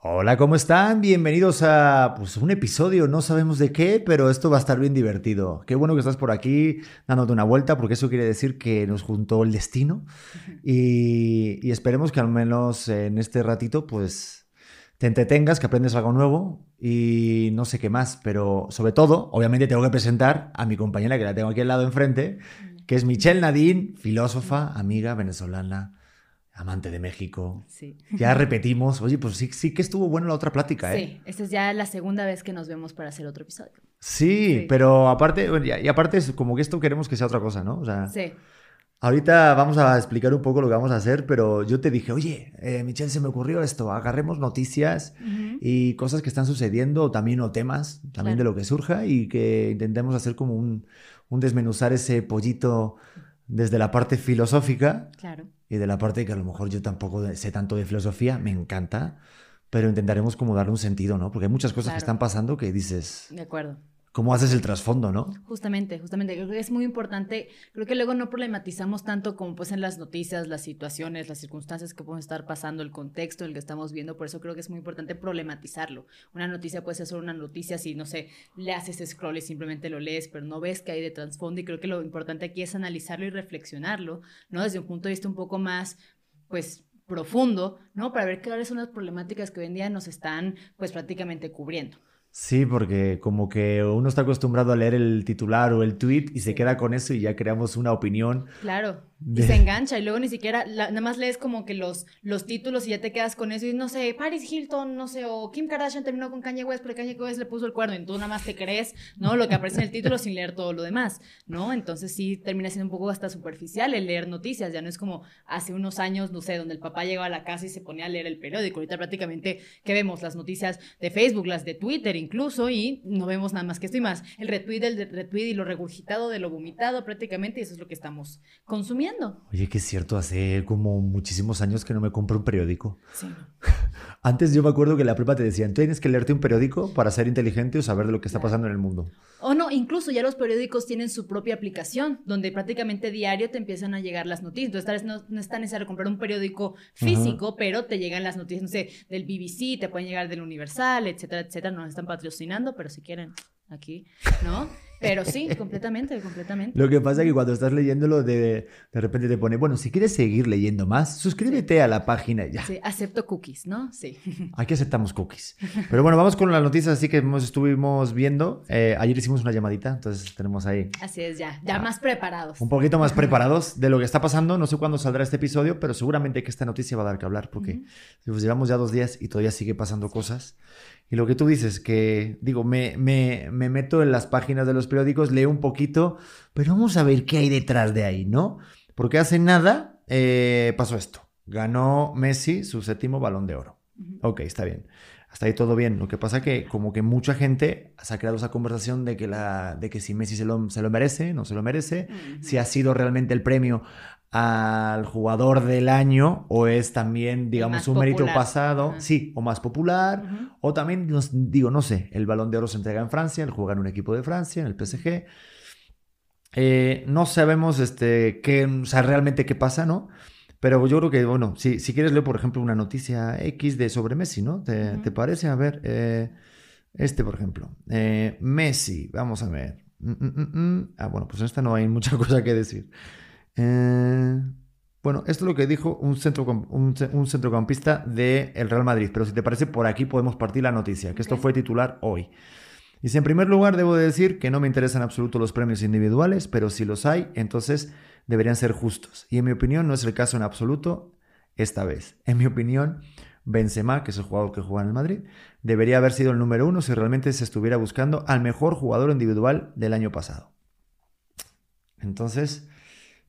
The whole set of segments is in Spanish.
Hola, ¿cómo están? Bienvenidos a pues, un episodio, no sabemos de qué, pero esto va a estar bien divertido. Qué bueno que estás por aquí dándote una vuelta, porque eso quiere decir que nos juntó el destino y, y esperemos que al menos en este ratito, pues te entretengas, que aprendes algo nuevo y no sé qué más, pero sobre todo, obviamente tengo que presentar a mi compañera que la tengo aquí al lado enfrente, que es Michelle Nadine, filósofa, amiga venezolana amante de México. Sí. Ya repetimos. Oye, pues sí, sí que estuvo buena la otra plática, ¿eh? Sí, esta es ya la segunda vez que nos vemos para hacer otro episodio. Sí, pero aparte, y aparte es como que esto queremos que sea otra cosa, ¿no? O sea, sí. Ahorita vamos a explicar un poco lo que vamos a hacer, pero yo te dije, oye, eh, Michelle, se me ocurrió esto, agarremos noticias y cosas que están sucediendo, también o temas, también de lo que surja y que intentemos hacer como un, un desmenuzar ese pollito desde la parte filosófica. Claro y de la parte que a lo mejor yo tampoco sé tanto de filosofía, me encanta, pero intentaremos como darle un sentido, ¿no? Porque hay muchas cosas que están pasando que dices... De acuerdo. ¿Cómo haces el trasfondo, no? Justamente, justamente. Creo que es muy importante. Creo que luego no problematizamos tanto como pues en las noticias, las situaciones, las circunstancias que pueden estar pasando, el contexto en el que estamos viendo. Por eso creo que es muy importante problematizarlo. Una noticia puede ser solo una noticia si, no sé, le haces scroll y simplemente lo lees, pero no ves que hay de trasfondo. Y creo que lo importante aquí es analizarlo y reflexionarlo, ¿no? Desde un punto de vista un poco más, pues, profundo, ¿no? Para ver cuáles son las problemáticas que hoy en día nos están, pues, prácticamente cubriendo. Sí, porque como que uno está acostumbrado a leer el titular o el tweet y se queda con eso y ya creamos una opinión. Claro. Y se engancha y luego ni siquiera, nada más lees como que los, los títulos y ya te quedas con eso y no sé, Paris Hilton, no sé, o Kim Kardashian terminó con Kanye West porque Kanye West le puso el cuerno y tú nada más te crees, ¿no? Lo que aparece en el título sin leer todo lo demás, ¿no? Entonces sí termina siendo un poco hasta superficial el leer noticias, ya no es como hace unos años, no sé, donde el papá llegaba a la casa y se ponía a leer el periódico, ahorita prácticamente, ¿qué vemos? Las noticias de Facebook, las de Twitter incluso y no vemos nada más que esto y más, el retweet, el retweet y lo regurgitado de lo vomitado prácticamente y eso es lo que estamos consumiendo Oye, que es cierto, hace como muchísimos años que no me compro un periódico. Sí. Antes yo me acuerdo que la prepa te decían, tienes que leerte un periódico para ser inteligente o saber de lo que está pasando en el mundo. O no, incluso ya los periódicos tienen su propia aplicación, donde prácticamente diario te empiezan a llegar las noticias. Entonces, no, no es tan necesario comprar un periódico físico, pero te llegan las noticias, no sé, del BBC, te pueden llegar del Universal, etcétera, etcétera. No nos están patrocinando, pero si quieren, aquí, ¿no? Pero sí, completamente, completamente. Lo que pasa es que cuando estás leyéndolo, de, de repente te pone, bueno, si quieres seguir leyendo más, suscríbete a la página ya. Sí, acepto cookies, ¿no? Sí. Aquí aceptamos cookies. Pero bueno, vamos con las noticias así que estuvimos viendo. Eh, ayer hicimos una llamadita, entonces tenemos ahí. Así es, ya, ya más preparados. Un poquito más preparados de lo que está pasando. No sé cuándo saldrá este episodio, pero seguramente que esta noticia va a dar que hablar, porque pues, llevamos ya dos días y todavía sigue pasando cosas. Y lo que tú dices, que digo, me, me, me, meto en las páginas de los periódicos, leo un poquito, pero vamos a ver qué hay detrás de ahí, ¿no? Porque hace nada eh, pasó esto. Ganó Messi su séptimo balón de oro. Ok, está bien. Hasta ahí todo bien. Lo que pasa que como que mucha gente se ha creado esa conversación de que, la, de que si Messi se lo, se lo merece, no se lo merece, si ha sido realmente el premio al jugador del año o es también, digamos, un mérito pasado, sí, o más popular, o también, digo, no sé, el balón de oro se entrega en Francia, el juega en un equipo de Francia, en el PSG. Eh, no sabemos este, qué, o sea, realmente qué pasa, ¿no? Pero yo creo que, bueno, si, si quieres leer, por ejemplo, una noticia X de sobre Messi, ¿no? ¿Te, parece? A ver, eh, este, por ejemplo. Eh, Messi, vamos a ver. Mm, mm, mm, ah, bueno, pues en esta no hay mucha cosa que decir. Eh, bueno, esto es lo que dijo un, centro, un, centrocampista del Real Madrid, pero si te parece, por aquí podemos partir la noticia, que esto fue titular hoy. Dice, en primer lugar, debo decir que no me interesan en absoluto los premios individuales, pero si los hay, entonces deberían ser justos. Y en mi opinión no es el caso en absoluto esta vez. En mi opinión, Benzema, que es el jugador que juega en el Madrid, debería haber sido el número uno si realmente se estuviera buscando al mejor jugador individual del año pasado. Entonces,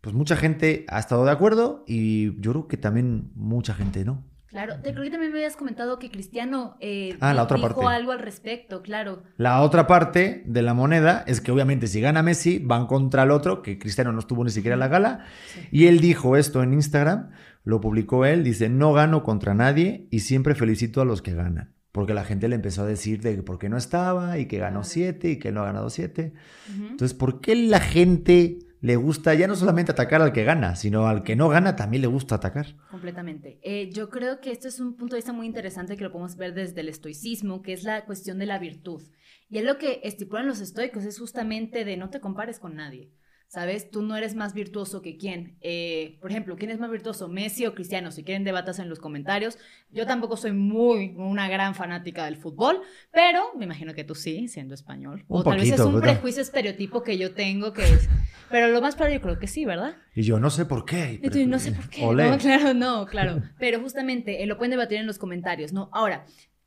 pues mucha gente ha estado de acuerdo y yo creo que también mucha gente no. Claro, te creo que también me habías comentado que Cristiano eh, ah, la otra dijo algo al respecto, claro. La otra parte de la moneda es que obviamente si gana Messi van contra el otro, que Cristiano no estuvo ni siquiera en la gala, y él dijo esto en Instagram, lo publicó él, dice, no gano contra nadie y siempre felicito a los que ganan. Porque la gente le empezó a decir de por qué no estaba y que ganó siete y que no ha ganado siete. Entonces, ¿por qué la gente le gusta ya no solamente atacar al que gana, sino al que no gana también le gusta atacar. Completamente. Eh, yo creo que esto es un punto de vista muy interesante que lo podemos ver desde el estoicismo, que es la cuestión de la virtud. Y es lo que estipulan los estoicos, es justamente de no te compares con nadie. ¿Sabes? Tú no eres más virtuoso que quién. Eh, por ejemplo, ¿quién es más virtuoso, Messi o Cristiano? Si quieren debatas en los comentarios. Yo tampoco soy muy una gran fanática del fútbol, pero me imagino que tú sí, siendo español. o tal vez es un prejuicio estereotipo que yo tengo que es... Pero lo más padre yo creo que sí, ¿verdad? Y yo no sé por qué. Y tú, no sé por qué. No, claro, no, claro. Pero justamente eh, lo pueden debatir en los comentarios, ¿no? Ahora,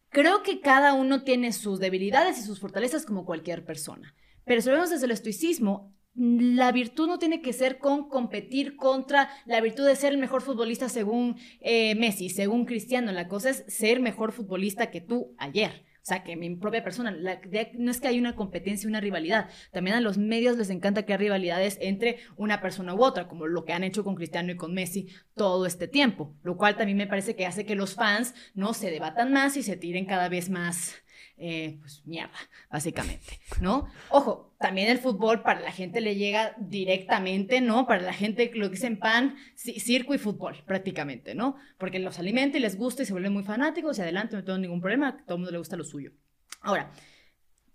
creo que cada uno tiene sus debilidades y sus fortalezas como cualquier persona. Pero si lo vemos desde el estoicismo, la virtud no tiene que ser con competir contra la virtud de ser el mejor futbolista según eh, Messi, según Cristiano. La cosa es ser mejor futbolista que tú ayer. O sea, que mi propia persona, no es que hay una competencia, una rivalidad. También a los medios les encanta crear rivalidades entre una persona u otra, como lo que han hecho con Cristiano y con Messi todo este tiempo. Lo cual también me parece que hace que los fans no se debatan más y se tiren cada vez más eh, pues mierda, básicamente, ¿no? Ojo, también el fútbol para la gente le llega directamente, ¿no? Para la gente lo que dicen pan, circo y fútbol, prácticamente, ¿no? Porque los alimenta y les gusta y se vuelven muy fanáticos y adelante, no tengo ningún problema, a todo el mundo le gusta lo suyo. Ahora,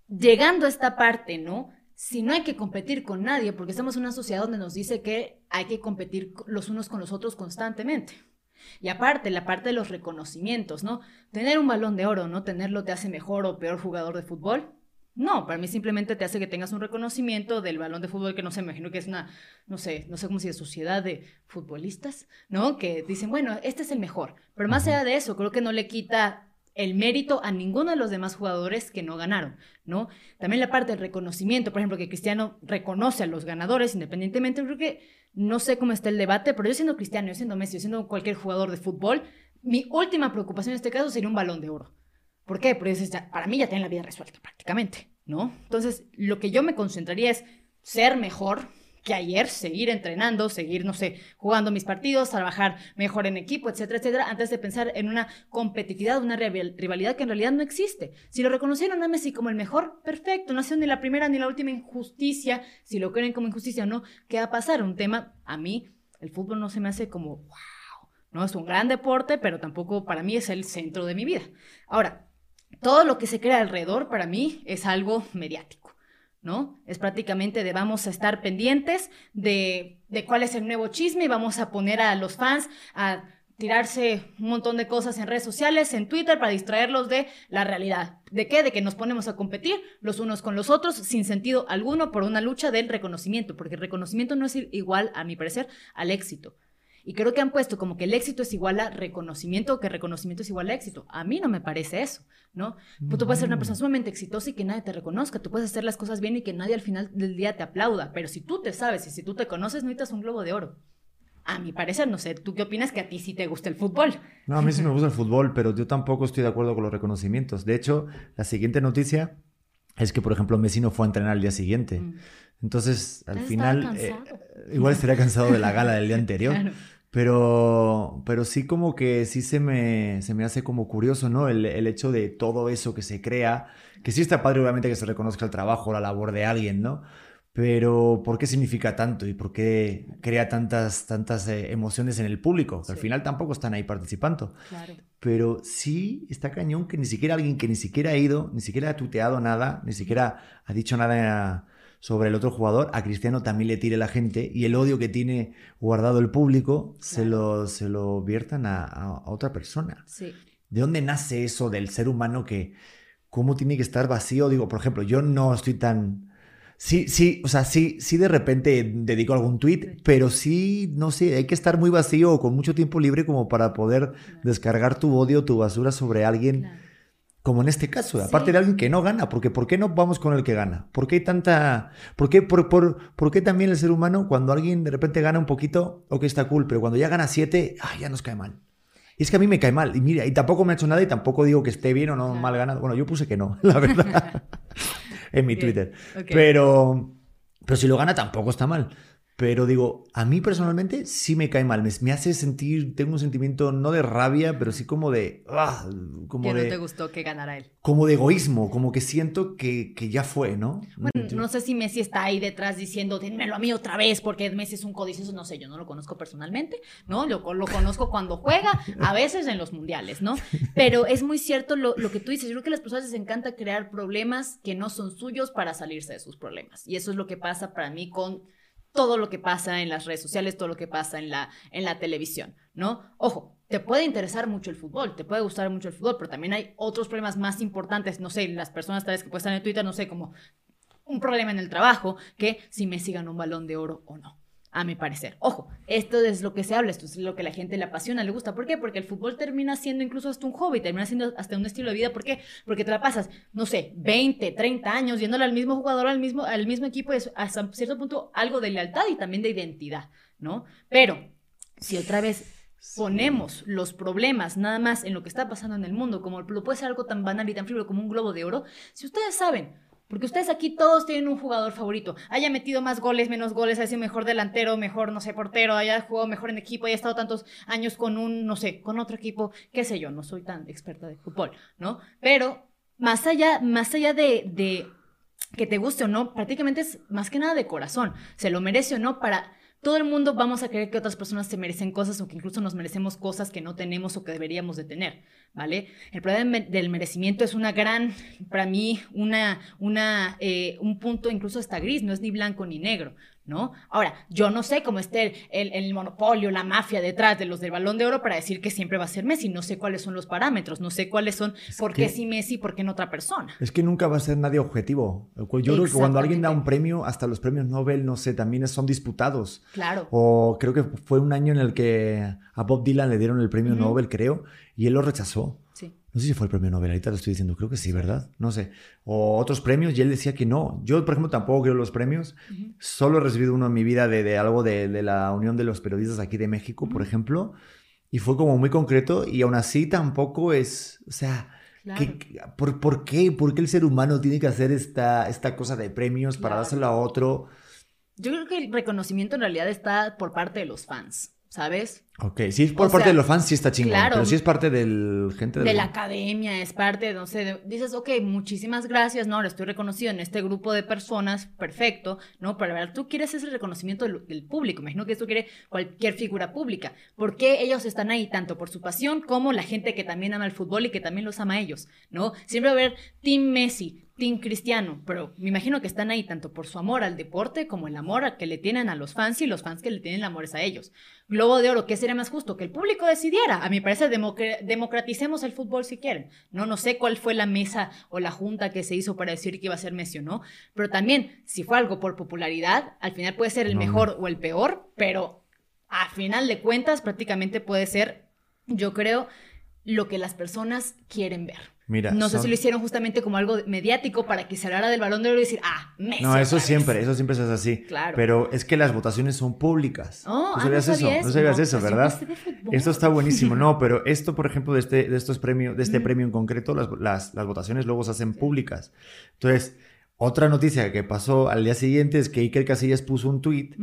llegando a esta parte, ¿no? Si no hay que competir con nadie, porque estamos en una sociedad donde nos dice que hay que competir los unos con los otros constantemente. Y aparte, la parte de los reconocimientos, ¿no? Tener un balón de oro, ¿no? Tenerlo te hace mejor o peor jugador de fútbol. No, para mí simplemente te hace que tengas un reconocimiento del balón de fútbol que no sé, me imagino que es una, no sé, no sé cómo si es sociedad de futbolistas, ¿no? Que dicen, bueno, este es el mejor. Pero más allá de eso, creo que no le quita el mérito a ninguno de los demás jugadores que no ganaron, ¿no? También la parte del reconocimiento, por ejemplo, que Cristiano reconoce a los ganadores independientemente, creo que no sé cómo está el debate, pero yo siendo Cristiano, yo siendo Messi, yo siendo cualquier jugador de fútbol, mi última preocupación en este caso sería un balón de oro. ¿Por qué? Porque para mí ya tienen la vida resuelta prácticamente, ¿no? Entonces, lo que yo me concentraría es ser mejor, que ayer, seguir entrenando, seguir, no sé, jugando mis partidos, trabajar mejor en equipo, etcétera, etcétera, antes de pensar en una competitividad, una rivalidad que en realidad no existe. Si lo reconocieron a Messi como el mejor, perfecto, no ha sido ni la primera ni la última injusticia, si lo creen como injusticia o no, ¿qué va a pasar? Un tema, a mí, el fútbol no se me hace como, wow, no es un gran deporte, pero tampoco para mí es el centro de mi vida. Ahora, todo lo que se crea alrededor para mí es algo mediático. ¿No? Es prácticamente de vamos a estar pendientes de, de cuál es el nuevo chisme y vamos a poner a los fans a tirarse un montón de cosas en redes sociales, en Twitter, para distraerlos de la realidad. ¿De qué? De que nos ponemos a competir los unos con los otros sin sentido alguno por una lucha del reconocimiento, porque el reconocimiento no es igual, a mi parecer, al éxito. Y creo que han puesto como que el éxito es igual a reconocimiento o que reconocimiento es igual a éxito. A mí no me parece eso, ¿no? Tú puedes ser una persona sumamente exitosa y que nadie te reconozca. Tú puedes hacer las cosas bien y que nadie al final del día te aplauda. Pero si tú te sabes y si tú te conoces, no necesitas un globo de oro. A mi parecer, no sé, ¿tú qué opinas que a ti sí te gusta el fútbol? No, a mí sí me gusta el fútbol, pero yo tampoco estoy de acuerdo con los reconocimientos. De hecho, la siguiente noticia es que, por ejemplo, Messi no fue a entrenar al día siguiente. Mm. Entonces, al final, eh, igual estaría cansado de la gala del día anterior. claro. Pero, pero sí como que sí se me, se me hace como curioso, ¿no? El, el, hecho de todo eso que se crea, que sí está padre obviamente que se reconozca el trabajo, la labor de alguien, ¿no? Pero ¿por qué significa tanto y por qué crea tantas, tantas eh, emociones en el público? Que al final tampoco están ahí participando. Claro. Pero sí está cañón que ni siquiera alguien que ni siquiera ha ido, ni siquiera ha tuteado nada, ni siquiera ha dicho nada sobre el otro jugador, a Cristiano también le tire la gente y el odio que tiene guardado el público se, lo, se lo viertan a, otra persona. Sí. ¿De dónde nace eso del ser humano que cómo tiene que estar vacío? Digo, por ejemplo, yo no estoy tan... Sí, sí, o sea, sí, sí de repente dedico algún tweet, pero sí, no sé, hay que estar muy vacío o con mucho tiempo libre como para poder descargar tu odio, tu basura sobre alguien como en este caso, aparte de alguien que no gana, porque ¿por qué no vamos con el que gana? ¿Por qué hay tanta... ¿Por qué, por, por, qué también el ser humano, cuando alguien de repente gana un poquito, ok, está cool, pero cuando ya gana siete, ah, ya nos cae mal? Y es que a mí me cae mal, y mira, y tampoco me ha hecho nada y tampoco digo que esté bien o no mal ganado. Bueno, yo puse que no, la verdad, en mi Twitter. Pero, pero si lo gana tampoco está mal. Pero digo, a mí personalmente sí me cae mal. Me, hace sentir, tengo un sentimiento no de rabia, pero sí como de. Ah, como que no te gustó que ganara él. Como de egoísmo, como que siento que, que ya fue, ¿no? Bueno, no sé si Messi está ahí detrás diciendo, dénmelo a mí otra vez, porque Messi es un codicioso, no sé, yo no lo conozco personalmente, ¿no? Lo, lo conozco cuando juega, a veces en los mundiales, ¿no? Pero es muy cierto lo, lo que tú dices. Yo creo que a las personas les encanta crear problemas que no son suyos para salirse de sus problemas. Y eso es lo que pasa para mí con todo lo que pasa en las redes sociales, todo lo que pasa en la, en la televisión, ¿no? Ojo, te puede interesar mucho el fútbol, te puede gustar mucho el fútbol, pero también hay otros problemas más importantes, no sé, las personas tal vez que pueden estar en Twitter, no sé, como un problema en el trabajo, que si me sigan un balón de oro o no a mi parecer. Ojo, esto es lo que se habla, esto es lo que la gente le apasiona, le gusta. ¿Por qué? Porque el fútbol termina siendo incluso hasta un hobby, termina siendo hasta un estilo de vida. ¿Por qué? Porque te la pasas, no sé, 20, 30 años yéndole al mismo jugador, al mismo, al mismo equipo, es hasta cierto punto algo de lealtad y también de identidad, ¿no? Pero si otra vez ponemos los problemas nada más en lo que está pasando en el mundo, como lo puede ser algo tan banal y tan frío como un globo de oro, si ustedes saben, porque ustedes aquí todos tienen un jugador favorito. Haya metido más goles, menos goles, haya sido mejor delantero, mejor, no sé, portero, haya jugado mejor en equipo, haya estado tantos años con un, no sé, con otro equipo, qué sé yo, no soy tan experta de fútbol, ¿no? Pero más allá, más allá de, de que te guste o no, prácticamente es más que nada de corazón. Se lo merece o no para todo el mundo vamos a creer que otras personas se merecen cosas o que incluso nos merecemos cosas que no tenemos o que deberíamos de tener, ¿vale? El problema del merecimiento es una gran, para mí, una, una, eh, un punto incluso hasta gris, no es ni blanco ni negro, ¿no? Ahora, yo no sé cómo esté el, el, monopolio, la mafia detrás de los del balón de oro para decir que siempre va a ser Messi. No sé cuáles son los parámetros, no sé cuáles son, por qué sí Messi, por qué en otra persona. Es que nunca va a ser nadie objetivo. Yo creo que cuando alguien da un premio, hasta los premios Nobel, no sé, también son disputados. Claro. O creo que fue un año en el que a Bob Dylan le dieron el premio Nobel, creo, y él lo rechazó. No sé si fue el premio Nobel, ahorita lo estoy diciendo, creo que sí, ¿verdad? No sé. O otros premios, y él decía que no. Yo, por ejemplo, tampoco creo los premios. Solo he recibido uno en mi vida de, algo de, la Unión de los Periodistas aquí de México, por ejemplo. Y fue como muy concreto, y aún así tampoco es. O sea. por, qué? ¿Por qué el ser humano tiene que hacer esta, esta cosa de premios para dárselo a otro? Yo creo que el reconocimiento en realidad está por parte de los fans. ¿Sabes? Ok, si es por parte de los fans, sí está chingón. Claro, pero si es parte del gente de, la academia, es parte, no sé, dices, ok, muchísimas gracias, no, le estoy reconocido en este grupo de personas, perfecto, ¿no? Pero ver, tú quieres ese reconocimiento del, público, imagino que esto quiere cualquier figura pública. ¿Por qué ellos están ahí? Tanto por su pasión como la gente que también ama el fútbol y que también los ama a ellos, ¿no? Siempre va a haber Team Messi, Team Cristiano, pero me imagino que están ahí tanto por su amor al deporte como el amor que le tienen a los fans y los fans que le tienen amores a ellos. Globo de Oro, ¿qué sería más justo? Que el público decidiera. A mi parecer, democraticemos el fútbol si quieren. No, no sé cuál fue la mesa o la junta que se hizo para decir que iba a ser Messi o no, pero también, si fue algo por popularidad, al final puede ser el mejor o el peor, pero a final de cuentas prácticamente puede ser, yo creo, lo que las personas quieren ver. Mira, no sé si lo hicieron justamente como algo mediático para que se hablara del balón de oro y decir, ah, Messi. No, eso siempre, eso siempre es así. Claro. Pero es que las votaciones son públicas. Oh, ¿No ah, sabías eso? No sabías eso, pues ¿verdad? Esto está buenísimo. No, pero esto, por ejemplo, de este, de estos premios, de este premio en concreto, las, las, las, votaciones luego se hacen públicas. Entonces, otra noticia que pasó al día siguiente es que Iker Casillas puso un tweet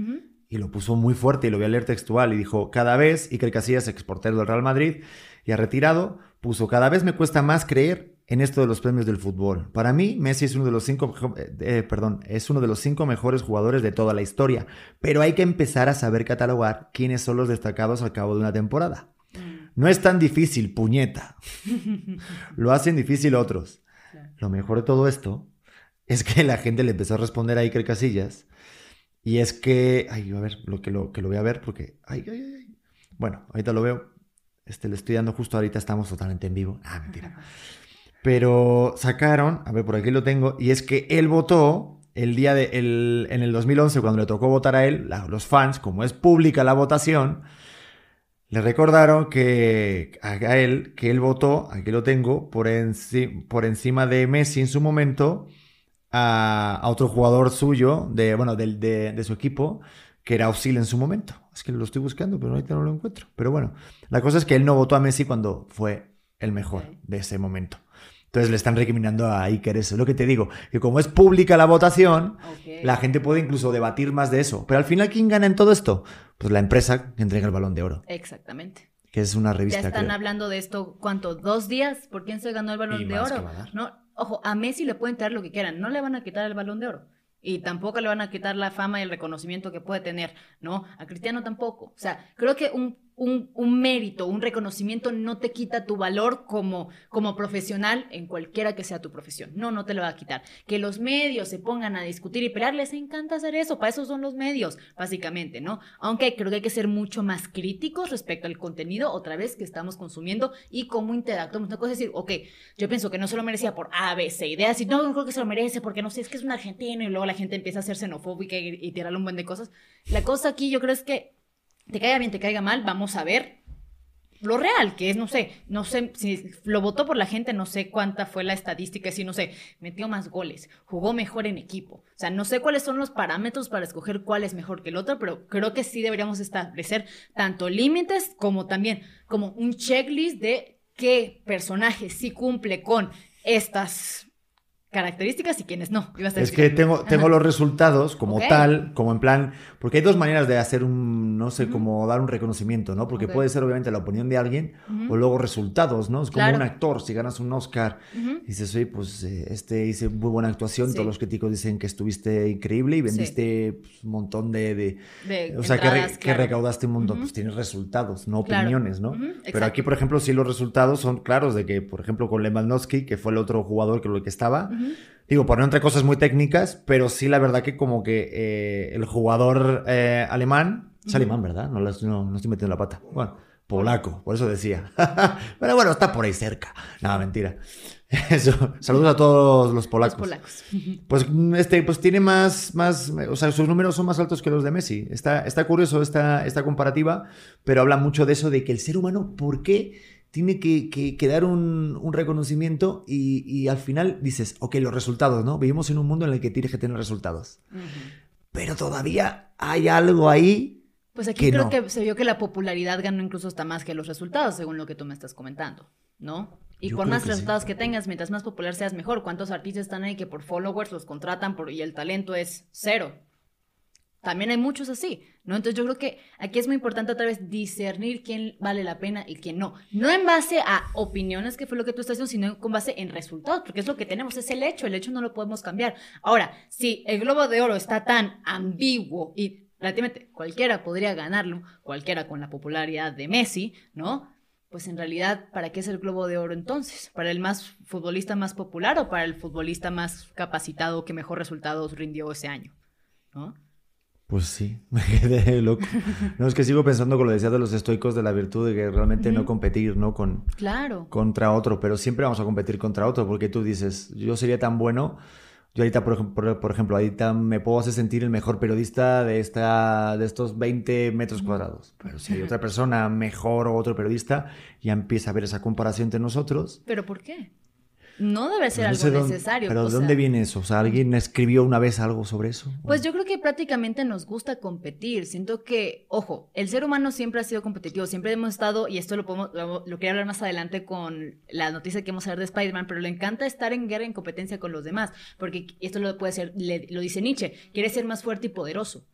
y lo puso muy fuerte y lo voy a leer textual y dijo, cada vez Iker Casillas, exportero del Real Madrid y ha retirado, puso, cada vez me cuesta más creer en esto de los premios del fútbol. Para mí, Messi es uno de los cinco, eh, eh, perdón, es uno de los cinco mejores jugadores de toda la historia, pero hay que empezar a saber catalogar quiénes son los destacados al cabo de una temporada. Mm. No es tan difícil, puñeta. Lo hacen difícil otros. Lo mejor de todo esto es que la gente le empezó a responder a Iker Casillas y es que, ay, a ver, lo que lo, que lo voy a ver porque, ay, ay, ay. Bueno, ahorita lo veo. Este, le estoy dando justo ahorita, estamos totalmente en vivo. Ah, mentira. Pero sacaron, a ver, por aquí lo tengo, y es que él votó el día de, el, en el 2011, cuando le tocó votar a él, los fans, como es pública la votación, le recordaron que a él, que él votó, aquí lo tengo, por, por encima de Messi en su momento, a, otro jugador suyo, de, bueno, de, de su equipo, que era Osil en su momento. Es que lo estoy buscando, pero ahorita no lo encuentro. Pero bueno, la cosa es que él no votó a Messi cuando fue el mejor de ese momento. Entonces le están recriminando a Iker eso. Es lo que te digo, que como es pública la votación, la gente puede incluso debatir más de eso. Pero al final, ¿quién gana en todo esto? Pues la empresa que entrega el balón de oro, Exactamente. que es una Ya revista. están creo. hablando de esto, ¿cuánto? ¿Dos días? ¿Por quién se ganó el balón Y de oro? dar. No, ojo, a Messi le pueden traer lo que quieran, no le van a quitar el balón de oro. Y tampoco le van a quitar la fama y el reconocimiento que puede tener, ¿no? A Cristiano tampoco. O sea, creo que un, un, mérito, un reconocimiento no te quita tu valor como, como profesional en cualquiera que sea tu profesión. No, no te lo va a quitar. Que los medios se pongan a discutir y pelear, les encanta hacer eso. Para eso son los medios, básicamente, ¿no? Aunque creo que hay que ser mucho más críticos respecto al contenido, otra vez, que estamos consumiendo y cómo interactuamos. Una cosa es decir, ok, yo pienso que no se lo merecía por A, B, C, ideas, y no, no creo que se lo merece porque no sé, es que es un argentino y luego la gente empieza a ser xenofóbica y, y tirarle un buen de cosas. La cosa aquí yo creo es que te caiga bien, te caiga mal, vamos a ver lo real, que es, no sé, no sé, si lo votó por la gente, no sé cuánta fue la estadística, si no sé, metió más goles, jugó mejor en equipo. O sea, no sé cuáles son los parámetros para escoger cuál es mejor que el otro, pero creo que sí deberíamos establecer tanto límites como también como un checklist de qué personaje sí cumple con estas características y quiénes no. Ibas a Es que tengo, Ajá. tengo los resultados como Ok. tal, como en plan, porque hay dos maneras de hacer un, no sé, Ujú. como dar un reconocimiento, ¿no? Porque Ok. puede ser obviamente la opinión de alguien Ujú. o luego resultados, ¿no? Es como Claro. un actor, si ganas un Oscar, Ujú. dices, oye, pues eh, este hice muy buena actuación, Sí. todos los críticos dicen que estuviste increíble y vendiste pues, un montón de... de- De o sea, que, re- entradas, que claro. recaudaste un montón, pues tienes resultados, no Claro. opiniones, ¿no? Pero aquí, por ejemplo, sí los resultados son claros de que, por ejemplo, con Lewandowski, que fue el otro jugador que lo que estaba, Ujú. Digo, por no entre cosas muy técnicas, pero sí la verdad que como que eh, el jugador eh, alemán, es Ujú. alemán, ¿verdad? No, no, no estoy metiendo la pata. Bueno, polaco, por eso decía. pero bueno, está por ahí cerca. Nada, mentira. Eso. Saludos a todos los Los polacos. polacos. Pues mm, este, pues tiene más, más, o sea, sus números son más altos que los de Messi. Está, está curioso esta, esta comparativa, pero habla mucho de eso, de que el ser humano, ¿por qué tiene que, que- que dar un, un reconocimiento y, y al final dices, ok, los resultados, ¿no? Vivimos en un mundo en el que tienes que tener resultados. Pero todavía hay algo ahí. Pues aquí que creo no. que se vio que la popularidad ganó incluso hasta más que los resultados, según lo que tú me estás comentando, ¿no? Y Yo por más que sí. resultados que tengas, mientras más popular seas, mejor. ¿Cuántos artistas están ahí que por followers los contratan por, y el talento es cero? También hay muchos así, ¿no? Entonces yo creo que aquí es muy importante otra vez discernir quién vale la pena y quién no. No en base a opiniones, que fue lo que tú estás diciendo, sino con base en resultados, porque es lo que tenemos, es el hecho, el hecho no lo podemos cambiar. Ahora, si el globo de oro está tan ambiguo y relativamente cualquiera podría ganarlo, cualquiera con la popularidad de Messi, ¿no? Pues en realidad, ¿para qué es el globo de oro entonces? ¿Para el más futbolista más popular o para el futbolista más capacitado que mejor resultados rindió ese año? ¿No? Pues sí, me quedé loco. No, es que sigo pensando con lo decía de los estoicos de la virtud, de que realmente no competir, ¿no? Con, Claro. contra otro, pero siempre vamos a competir contra otro, porque tú dices, yo sería tan bueno, yo ahorita, por, ejem- por, por ejemplo, ahorita me puedo hacer sentir el mejor periodista de, esta, de estos 20 metros cuadrados, pero si hay otra persona mejor o otro periodista, ya empieza a haber esa comparación entre nosotros. ¿Pero por qué? No debe ser No algo dónde- necesario. pero ¿de sea, dónde viene eso? O sea, ¿alguien escribió una vez algo sobre eso? Pues yo creo que prácticamente nos gusta competir. Siento que, ojo, el ser humano siempre ha sido competitivo, siempre hemos estado, y esto lo podemos, lo, lo quería hablar más adelante con la noticia que vamos a ver de Spider-Man, pero le encanta estar en guerra, en competencia con los demás, porque esto lo puede ser, le- lo dice Nietzsche, quiere ser más fuerte y poderoso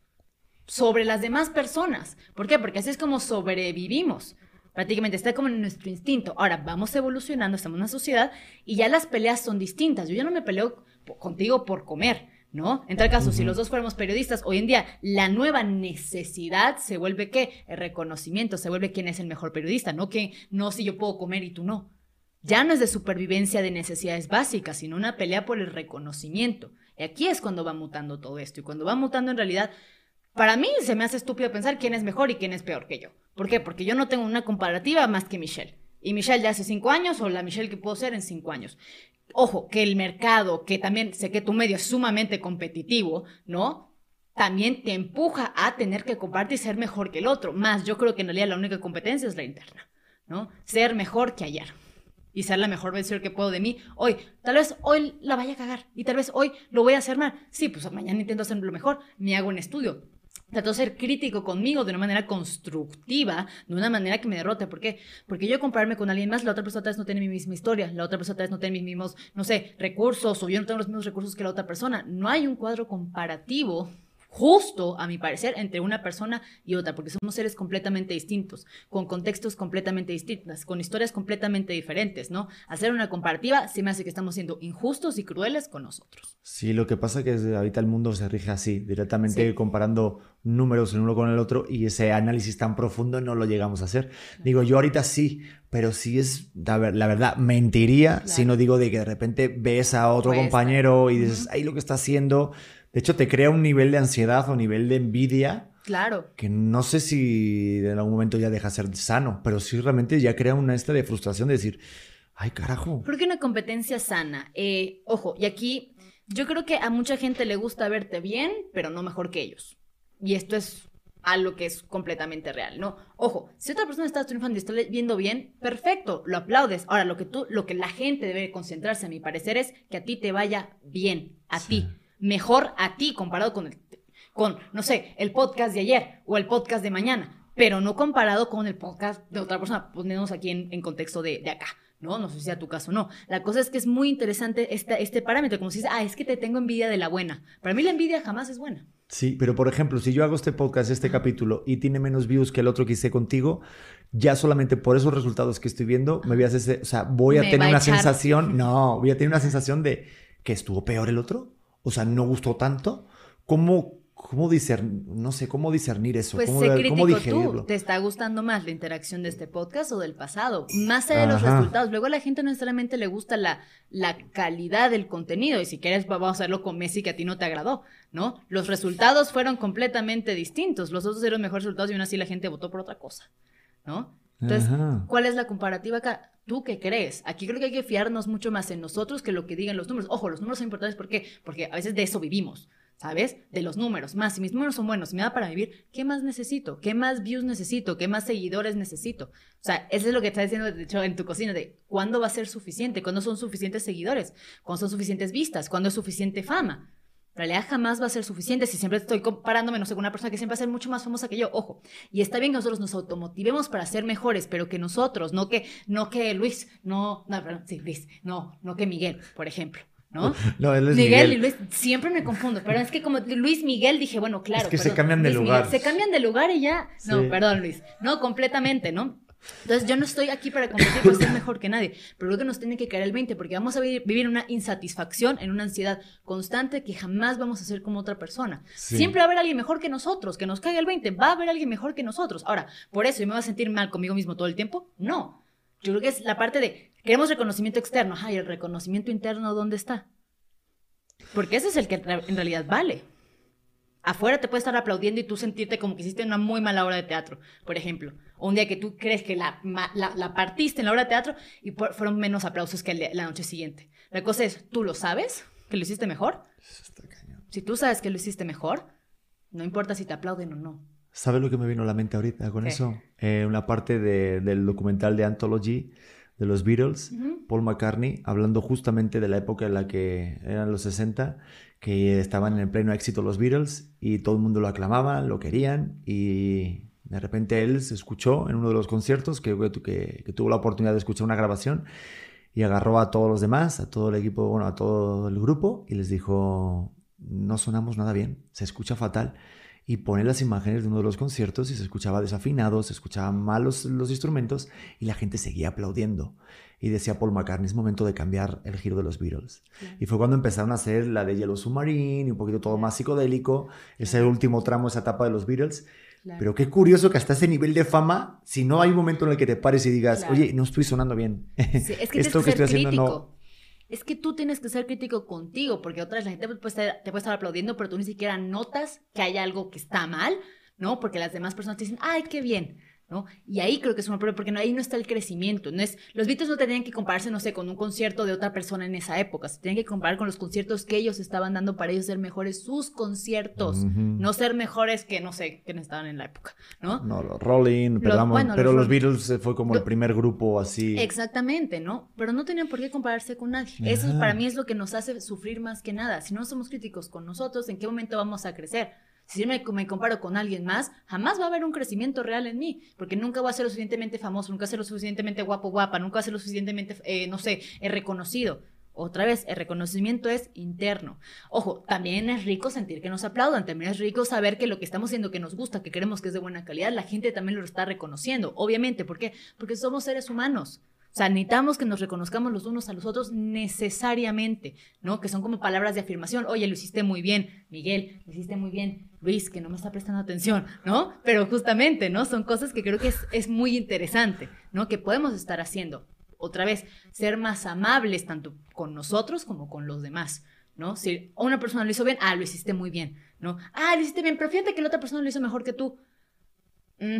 sobre las demás personas. ¿Por qué? Porque así es como sobrevivimos. Prácticamente está como en nuestro instinto. Ahora vamos evolucionando, estamos en una sociedad y ya las peleas son distintas. Yo ya no me peleo contigo por comer, ¿no? En tal caso, si los dos fuéramos periodistas, hoy en día la nueva necesidad se vuelve qué? El reconocimiento, se vuelve quién es el mejor periodista, no que no si yo puedo comer y tú no. Ya no es de supervivencia de necesidades básicas, sino una pelea por el reconocimiento. Y aquí es cuando va mutando todo esto. Y cuando va mutando en realidad, para mí se me hace estúpido pensar quién es mejor y quién es peor que yo. ¿Por qué? Porque yo no tengo una comparativa más que Michelle. Y Michelle de hace cinco años o la Michelle que puedo ser en cinco años. Ojo, que el mercado, que también sé que tu medio es sumamente competitivo, ¿no? También te empuja a tener que compartir y ser mejor que el otro. Más, yo creo que en realidad la única competencia es la interna, ¿no? Ser mejor que ayer y ser la mejor versión que puedo de mí hoy. Tal vez hoy la vaya a cagar y tal vez hoy lo voy a hacer mal. Sí, pues mañana intento hacerlo mejor, me hago un estudio. Trato de ser crítico conmigo de una manera constructiva, de una manera que me derrote. ¿Por qué? Porque yo compararme con alguien más, la otra persona tal vez no tiene mi misma historia, la otra persona tal vez no tiene mis mismos, no sé, recursos, o yo no tengo los mismos recursos que la otra persona. No hay un cuadro comparativo justo, a mi parecer, entre una persona y otra, porque somos seres completamente distintos, con contextos completamente distintos, con historias completamente diferentes, ¿no? Hacer una comparativa se me hace que estamos siendo injustos y crueles con nosotros. Sí, lo que pasa es que ahorita el mundo se rige así, directamente comparando números el uno con el otro y ese análisis tan profundo no lo llegamos a hacer. Digo, yo ahorita sí, pero sí es, la, verdad, mentiría si no digo de que de repente ves a otro compañero y dices, ahí lo que está haciendo de hecho, te crea un nivel de ansiedad o nivel de envidia. Claro. Que no sé si en algún momento ya deja de ser sano, pero sí realmente ya crea una esta de frustración de decir, ay carajo. Porque una competencia sana. Eh, ojo, y aquí yo creo que a mucha gente le gusta verte bien, pero no mejor que ellos. Y esto es algo que es completamente real, ¿no? Ojo, si otra persona está triunfando y está viendo bien, perfecto, lo aplaudes. Ahora, lo que tú, lo que la gente debe concentrarse, a mi parecer, es que a ti te vaya bien, a ti mejor a ti comparado con, el, con, no sé, el podcast de ayer o el podcast de mañana, pero no comparado con el podcast de otra persona, poniéndonos aquí en, contexto de, acá. ¿no? No sé si sea tu caso o no. La cosa es que es muy interesante este, este parámetro, como si dices, ah, es que te tengo envidia de la buena. Para mí la envidia jamás es buena. Sí, pero por ejemplo, si yo hago este podcast, este capítulo, y tiene menos views que el otro que hice contigo, ya solamente por esos resultados que estoy viendo, me voy a hacer, o sea, voy a tener una sensación, no, voy a tener una sensación de que estuvo peor el otro o sea, no gustó tanto, ¿cómo, cómo discernir, no sé, cómo discernir eso? Pues ¿Cómo, sé cómo digerirlo? tú, ¿te está gustando más la interacción de este podcast o del pasado? Más allá de los resultados. Luego a la gente no necesariamente le gusta la, la calidad del contenido y si quieres vamos a hacerlo con Messi que a ti no te agradó, ¿no? Los resultados fueron completamente distintos, los otros eran mejores resultados y aún así la gente votó por otra cosa, ¿no? Entonces, ¿cuál es la comparativa acá? ¿Tú qué crees? Aquí creo que hay que fiarnos mucho más en nosotros que lo que digan los números. Ojo, los números son importantes ¿por qué? porque a veces de eso vivimos, ¿sabes? De los números. Más, si mis números son buenos, si me da para vivir, ¿qué más necesito? ¿Qué más views necesito? ¿Qué más seguidores necesito? O sea, eso es lo que estás diciendo, de hecho, en tu cocina, de cuándo va a ser suficiente, cuándo son suficientes seguidores, cuándo son suficientes vistas, cuándo es suficiente fama. Realidad jamás va a ser suficiente si siempre estoy comparándome, no sé, con una persona que siempre va a ser mucho más famosa que yo. Ojo, y está bien que nosotros nos automotivemos para ser mejores, pero que nosotros, no que, no que Luis, no, no, perdón, sí, Luis, no, no que Miguel, por ejemplo. ¿no? No, él es Miguel, Miguel, y Luis, siempre me confundo, pero es que como Luis Miguel dije, bueno, claro. Es que se cambian de lugar. se cambian de lugar y ya. No, perdón, Luis. No, completamente, ¿no? Entonces, yo no estoy aquí para competir por ser mejor que nadie, pero creo que nos tiene que caer el 20, porque vamos a vivir, una insatisfacción, en una ansiedad constante que jamás vamos a ser como otra persona. Siempre va a haber alguien mejor que nosotros, que nos caiga el 20, va a haber alguien mejor que nosotros. Ahora, ¿por eso yo me voy a sentir mal conmigo mismo todo el tiempo? No. Yo creo que es la parte de, queremos reconocimiento externo, ay, el reconocimiento interno, ¿dónde está? Porque ese es el que en realidad vale. Afuera te puede estar aplaudiendo y tú sentirte como que hiciste una muy mala obra de teatro, por ejemplo. O un día que tú crees que la, la, partiste en la obra de teatro y fueron menos aplausos que la noche siguiente. La cosa es, ¿tú lo sabes? ¿Que lo hiciste mejor? Si tú sabes que lo hiciste mejor, no importa si te aplauden o no. ¿Sabes lo que me vino a la mente ahorita con eso? Eh, una parte del documental de Anthology de los Beatles, Paul McCartney, hablando justamente de la época en la que eran los 60 que estaban en el pleno éxito los Beatles y todo el mundo lo aclamaba, lo querían y de repente él se escuchó en uno de los conciertos que, tuvo la oportunidad de escuchar una grabación y agarró a todos los demás, a todo el equipo, bueno, a todo el grupo y les dijo, no sonamos nada bien, se escucha fatal. Y pone las imágenes de uno de los conciertos y se escuchaba desafinado, se escuchaban mal los instrumentos y la gente seguía aplaudiendo y decía Paul McCartney, es momento de cambiar el giro de los Beatles. Y fue cuando empezaron a hacer la de Yellow Submarine y un poquito todo más psicodélico, ese último tramo, esa etapa de los Beatles. Pero qué curioso que hasta ese nivel de fama, si no hay un momento en el que te pares y digas, oye, no estoy sonando bien. es que Esto que, estoy haciendo no. Es que tú tienes que ser crítico contigo, porque otra vez la gente te puede estar aplaudiendo, pero tú ni siquiera notas que hay algo que está mal, ¿no? Porque las demás personas te dicen, ay, qué bien. Y ahí creo que es un problema, porque ahí no está el crecimiento. No es, los Beatles no tenían que compararse, no sé, con un concierto de otra persona en esa época. Se tenían que comparar con los conciertos que ellos estaban dando para ellos ser mejores sus conciertos. No ser mejores que, no sé, quiénes estaban en la época, ¿no? No, los Rolling, pero, pero los, Beatles fue como el primer grupo así. Exactamente, ¿no? Pero no tenían por qué compararse con nadie. Eso para mí es lo que nos hace sufrir más que nada. Si no somos críticos con nosotros, ¿en qué momento vamos a crecer? Si yo me, me comparo con alguien más, jamás va a haber un crecimiento real en mí, porque nunca voy a ser lo suficientemente famoso, nunca voy a ser lo suficientemente guapo, guapa, nunca voy a ser lo suficientemente, eh, no sé, reconocido. Otra vez, el reconocimiento es interno. Ojo, también es rico sentir que nos aplaudan, también es rico saber que lo que estamos haciendo que nos gusta, que queremos que es de buena calidad, la gente también lo está reconociendo. Obviamente, ¿por qué? Porque somos seres humanos. O sea, que nos reconozcamos los unos a los otros necesariamente, ¿no? Que son como palabras de afirmación. Oye, lo hiciste muy bien, Miguel, lo hiciste muy bien, Luis, que no me está prestando atención, ¿no? Pero justamente, ¿no? Son cosas que creo que es, es muy interesante, ¿no? Que podemos estar haciendo otra vez, ser más amables tanto con nosotros como con los demás, ¿no? Si una persona lo hizo bien, ah, lo hiciste muy bien, ¿no? Ah, lo hiciste bien, pero fíjate que la otra persona lo hizo mejor que tú. Mm,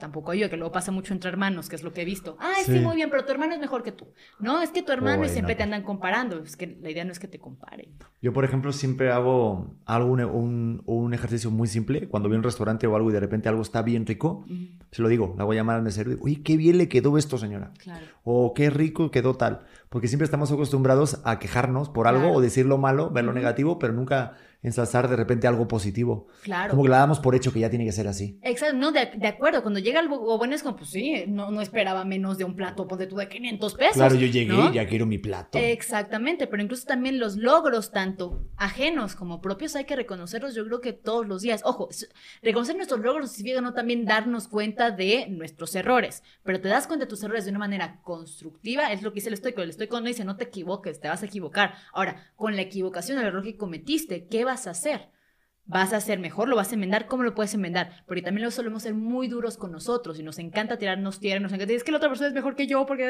Tampoco yo, que luego pasa mucho entre hermanos, que es lo que he visto. Ah, sí, muy bien, pero tu hermano es mejor que tú. No, es que tu hermano y siempre te andan comparando. Es que la idea no es que te comparen. Yo, por ejemplo, siempre hago, algo un, un, ejercicio muy simple. Cuando voy a un restaurante o algo y de repente algo está bien rico, se lo digo, la voy a llamar al mesero y digo, oye, qué bien le quedó esto, señora. Claro. O qué rico quedó tal. Porque siempre estamos acostumbrados a quejarnos por algo o decir lo malo, ver lo negativo, pero nunca ensalzar de repente algo positivo. Claro. Como que la damos por hecho que ya tiene que ser así. Exacto, no, de, acuerdo. Cuando llega algo bueno es como, pues sí, no, no esperaba menos de un plato, de tú de 500 pesos. Claro, yo llegué y ya quiero mi plato. Exactamente, pero incluso también los logros, tanto ajenos como propios, hay que reconocerlos, yo creo que todos los días. Ojo, reconocer nuestros logros significa no también darnos cuenta de nuestros errores, pero te das cuenta de tus errores de una manera constructiva, es lo que dice el estoico. El estoico no dice, no te equivoques, te vas a equivocar. Ahora, con la equivocación, el error que cometiste, ¿qué vas a hacer? ¿Vas a hacer mejor? ¿Lo vas a enmendar? ¿Cómo lo puedes enmendar? Porque también lo solemos ser muy duros con nosotros y nos encanta tirarnos tierra, nos encanta decir, es que la otra persona es mejor que yo porque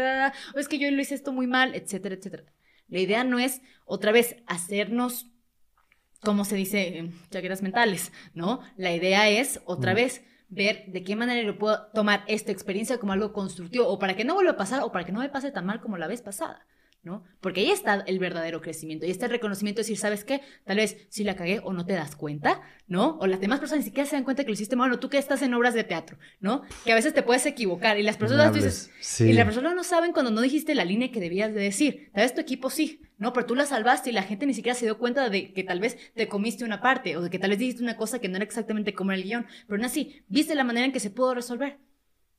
o es que yo lo hice esto muy mal, etcétera, etcétera. La idea no es, otra vez, hacernos, como se dice, chaqueras mentales, ¿no? La idea es, otra mm. vez, ver de qué manera yo puedo tomar esta experiencia como algo constructivo o para que no vuelva a pasar o para que no me pase tan mal como la vez pasada. ¿No? Porque ahí está el verdadero crecimiento, y está el reconocimiento de decir, ¿sabes qué? Tal vez si la cagué o no te das cuenta, ¿no? O las demás personas ni siquiera se dan cuenta que lo hiciste mal, o tú que estás en obras de teatro, ¿no? Que a veces te puedes equivocar y las personas dices, y las personas no saben cuando no dijiste la línea que debías de decir, tal vez tu equipo sí, ¿no? Pero tú la salvaste y la gente ni siquiera se dio cuenta de que tal vez te comiste una parte, o de que tal vez dijiste una cosa que no era exactamente como el guion, pero aún así, viste la manera en que se pudo resolver.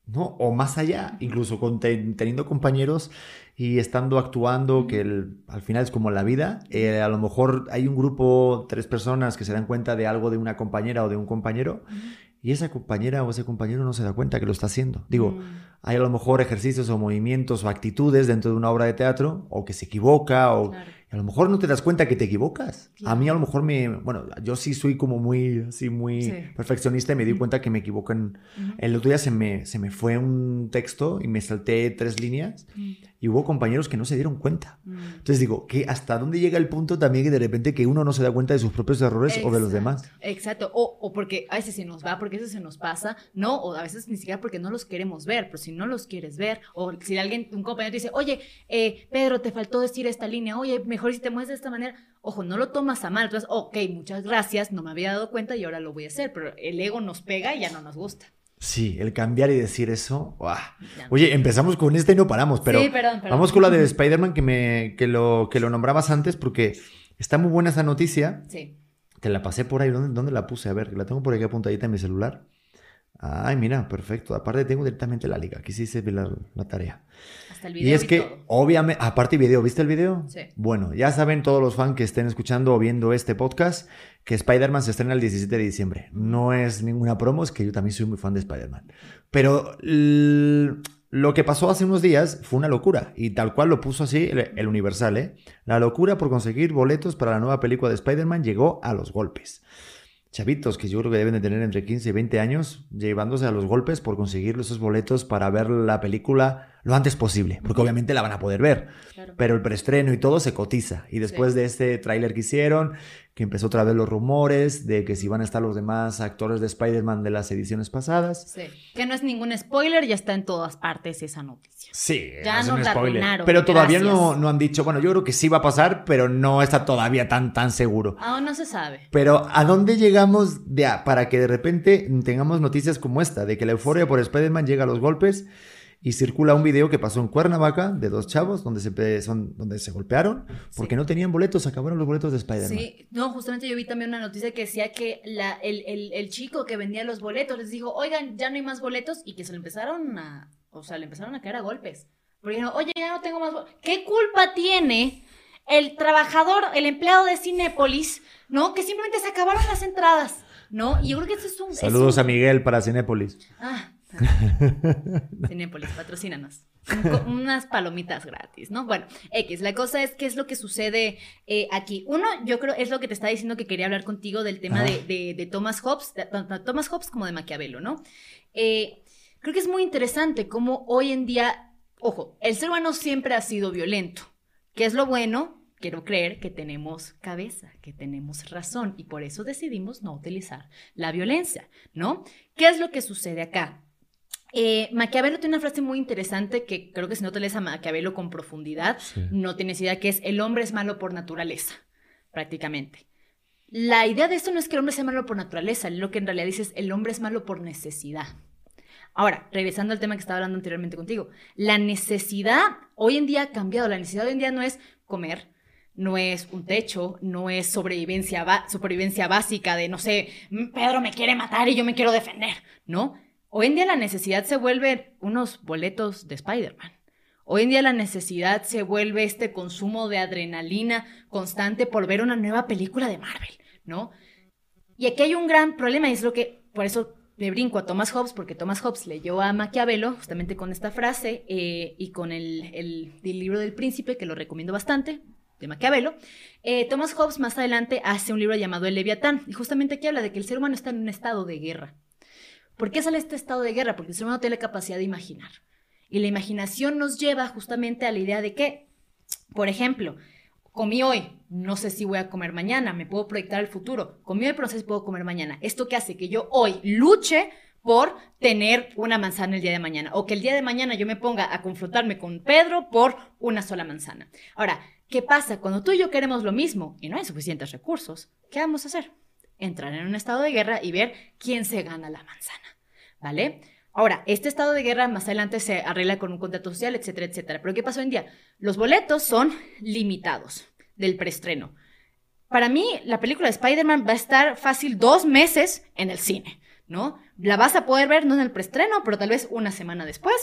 ¿No? O más allá, incluso con teniendo compañeros y estando actuando, que al final es como la vida, eh, a lo mejor hay un grupo, tres personas que se dan cuenta de algo de una compañera o de un compañero, y esa compañera o ese compañero no se da cuenta que lo está haciendo. Digo, mm. hay a lo mejor ejercicios o movimientos o actitudes dentro de una obra de teatro, o que se equivoca, o a lo mejor no te das cuenta que te equivocas. A mí a lo mejor me, bueno, yo sí soy como muy, así, muy perfeccionista y me di cuenta que me equivoco en... El otro día se me, se me fue un texto y me salté tres líneas y hubo compañeros que no se dieron cuenta. Entonces digo, que hasta dónde llega el punto también que de repente que uno no se da cuenta de sus propios errores o de los demás. Exacto, o, o porque a veces se nos va, porque eso se nos pasa, ¿no? O a veces ni siquiera porque no los queremos ver, pero si no los quieres ver, o si alguien, un compañero dice, oye, eh, Pedro, te faltó decir esta línea, oye, me mejor si te mueves de esta manera, ojo, no lo tomas a mal, entonces, ok, muchas gracias, no me había dado cuenta y ahora lo voy a hacer, pero el ego nos pega y ya no nos gusta. Sí, el cambiar y decir eso. Oye, empezamos con esta y no paramos, pero vamos con la de Spider-Man que, me, que, lo, que lo nombrabas antes porque está muy buena esa noticia. Sí. Te la pasé por ahí. ¿Dónde, ¿Dónde, la puse? A ver, la tengo por aquí apuntadita en mi celular. Ay, mira, perfecto. Aparte tengo directamente la liga. Aquí sí se ve la, tarea. Hasta el video. Y es que, obviamente, aparte video, ¿viste el video? Sí. Bueno, ya saben todos los fans que estén escuchando o viendo este podcast que Spider-Man se estrena el 17 de diciembre. No es ninguna promo, es que yo también soy muy fan de Spider-Man. Pero lo que pasó hace unos días fue una locura. Y tal cual lo puso así el, el Universal, ¿eh? La locura por conseguir boletos para la nueva película de Spider-Man llegó a los golpes chavitos que yo creo que deben de tener entre 15 y 20 años, llevándose a los golpes por conseguir esos boletos para ver la película lo antes posible, porque obviamente la van a poder ver. Pero el preestreno y todo se cotiza. Y después de este tráiler que hicieron, que empezó otra vez los rumores de que si van a estar los demás actores de Spider-Man de las ediciones pasadas. Sí. Que no es ningún spoiler, ya está en todas partes esa noticia. Sí, ya no, es un spoiler. Pero todavía no, no, han dicho, bueno, yo creo que sí va a pasar, pero no está todavía tan, tan seguro. Aún no se sabe. Pero ¿a dónde llegamos de, para que de repente tengamos noticias como esta, de que la euforia por Spider-Man llega a los golpes? Y circula un video que pasó en Cuernavaca de dos chavos donde se, son, donde se golpearon porque no tenían boletos, acabaron los boletos de Spider-Man. Sí, no, justamente yo vi también una noticia que decía que la, el, el, chico que vendía los boletos les dijo, oigan, ya no hay más boletos y que se le empezaron a, o sea, le empezaron a caer a golpes. Porque dijeron, oye, ya no tengo más boletos. ¿Qué culpa tiene el trabajador, el empleado de Cinépolis, ¿no? Que simplemente se acabaron las entradas, ¿no? Y yo creo que eso es un... Saludos a Miguel para Cinépolis. Ah, Cinépolis, patrocínanos. unas palomitas gratis, ¿no? Bueno, X, la cosa es qué es lo que sucede eh, aquí. Uno, yo creo, es lo que te estaba diciendo que quería hablar contigo del tema de, Thomas Hobbes, Thomas Hobbes como de Maquiavelo, ¿no? Eh, creo que es muy interesante cómo hoy en día, ojo, el ser humano siempre ha sido violento. ¿Qué es lo bueno? Quiero creer que tenemos cabeza, que tenemos razón y por eso decidimos no utilizar la violencia, ¿no? ¿Qué es lo que sucede acá? Eh, Maquiavelo tiene una frase muy interesante que creo que si no te lees a Maquiavelo con profundidad, no tienes idea que es el hombre es malo por naturaleza, prácticamente. La idea de esto no es que el hombre sea malo por naturaleza, lo que en realidad dice es el hombre es malo por necesidad. Ahora, regresando al tema que estaba hablando anteriormente contigo, la necesidad hoy en día ha cambiado, la necesidad hoy en día no es comer, no es un techo, no es sobrevivencia, supervivencia básica de, no sé, Pedro me quiere matar y yo me quiero defender, ¿no? Hoy en día la necesidad se vuelve unos boletos de Spider-Man. Hoy en día la necesidad se vuelve este consumo de adrenalina constante por ver una nueva película de Marvel, ¿no? Y aquí hay un gran problema y es lo que, por eso me brinco a Thomas Hobbes, porque Thomas Hobbes leyó a Maquiavelo justamente con esta frase eh, y con el, libro del príncipe, que lo recomiendo bastante, de Maquiavelo. Eh, Thomas Hobbes más adelante hace un libro llamado El Leviatán y justamente aquí habla de que el ser humano está en un estado de guerra. ¿Por qué sale este estado de guerra? Porque el ser humano tiene la capacidad de imaginar. Y la imaginación nos lleva justamente a la idea de que, por ejemplo, comí hoy, no sé si voy a comer mañana, me puedo proyectar al futuro. Comí hoy, pero no sé si puedo comer mañana. Esto que hace que yo hoy luche por tener una manzana el día de mañana o que el día de mañana yo me ponga a confrontarme con Pedro por una sola manzana. Ahora, ¿qué pasa cuando tú y yo queremos lo mismo y no hay suficientes recursos? ¿Qué vamos a hacer? Entrar en un estado de guerra y ver quién se gana la manzana, ¿vale? Ahora, este estado de guerra más adelante se arregla con un contrato social, etcétera, etcétera. Pero ¿qué pasó hoy en día? Los boletos son limitados del preestreno. Para mí, la película de Spider-Man va a estar fácil dos meses en el cine, ¿no? La vas a poder ver no en el preestreno, pero tal vez una semana después,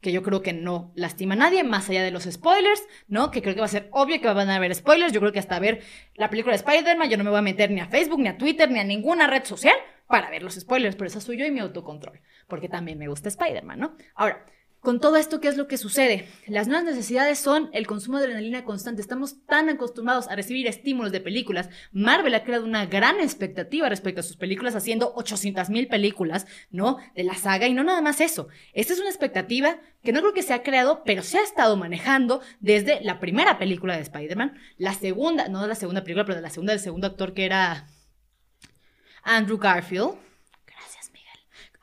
que yo creo que no lastima a nadie, más allá de los spoilers, ¿no? Que creo que va a ser obvio que van a haber spoilers. Yo creo que hasta ver la película de Spider-Man, yo no me voy a meter ni a Facebook, ni a Twitter, ni a ninguna red social para ver los spoilers, pero esa soy yo y mi autocontrol, porque también me gusta Spider-Man, ¿no? Ahora, con todo esto, ¿qué es lo que sucede? Las nuevas necesidades son el consumo de adrenalina constante. Estamos tan acostumbrados a recibir estímulos de películas. Marvel ha creado una gran expectativa respecto a sus películas, haciendo 800 mil películas, ¿no? De la saga. Y no nada más eso. Esta es una expectativa que no creo que se ha creado, pero se ha estado manejando desde la primera película de Spider-Man, la segunda, no de la segunda película, pero de la segunda del segundo actor que era Andrew Garfield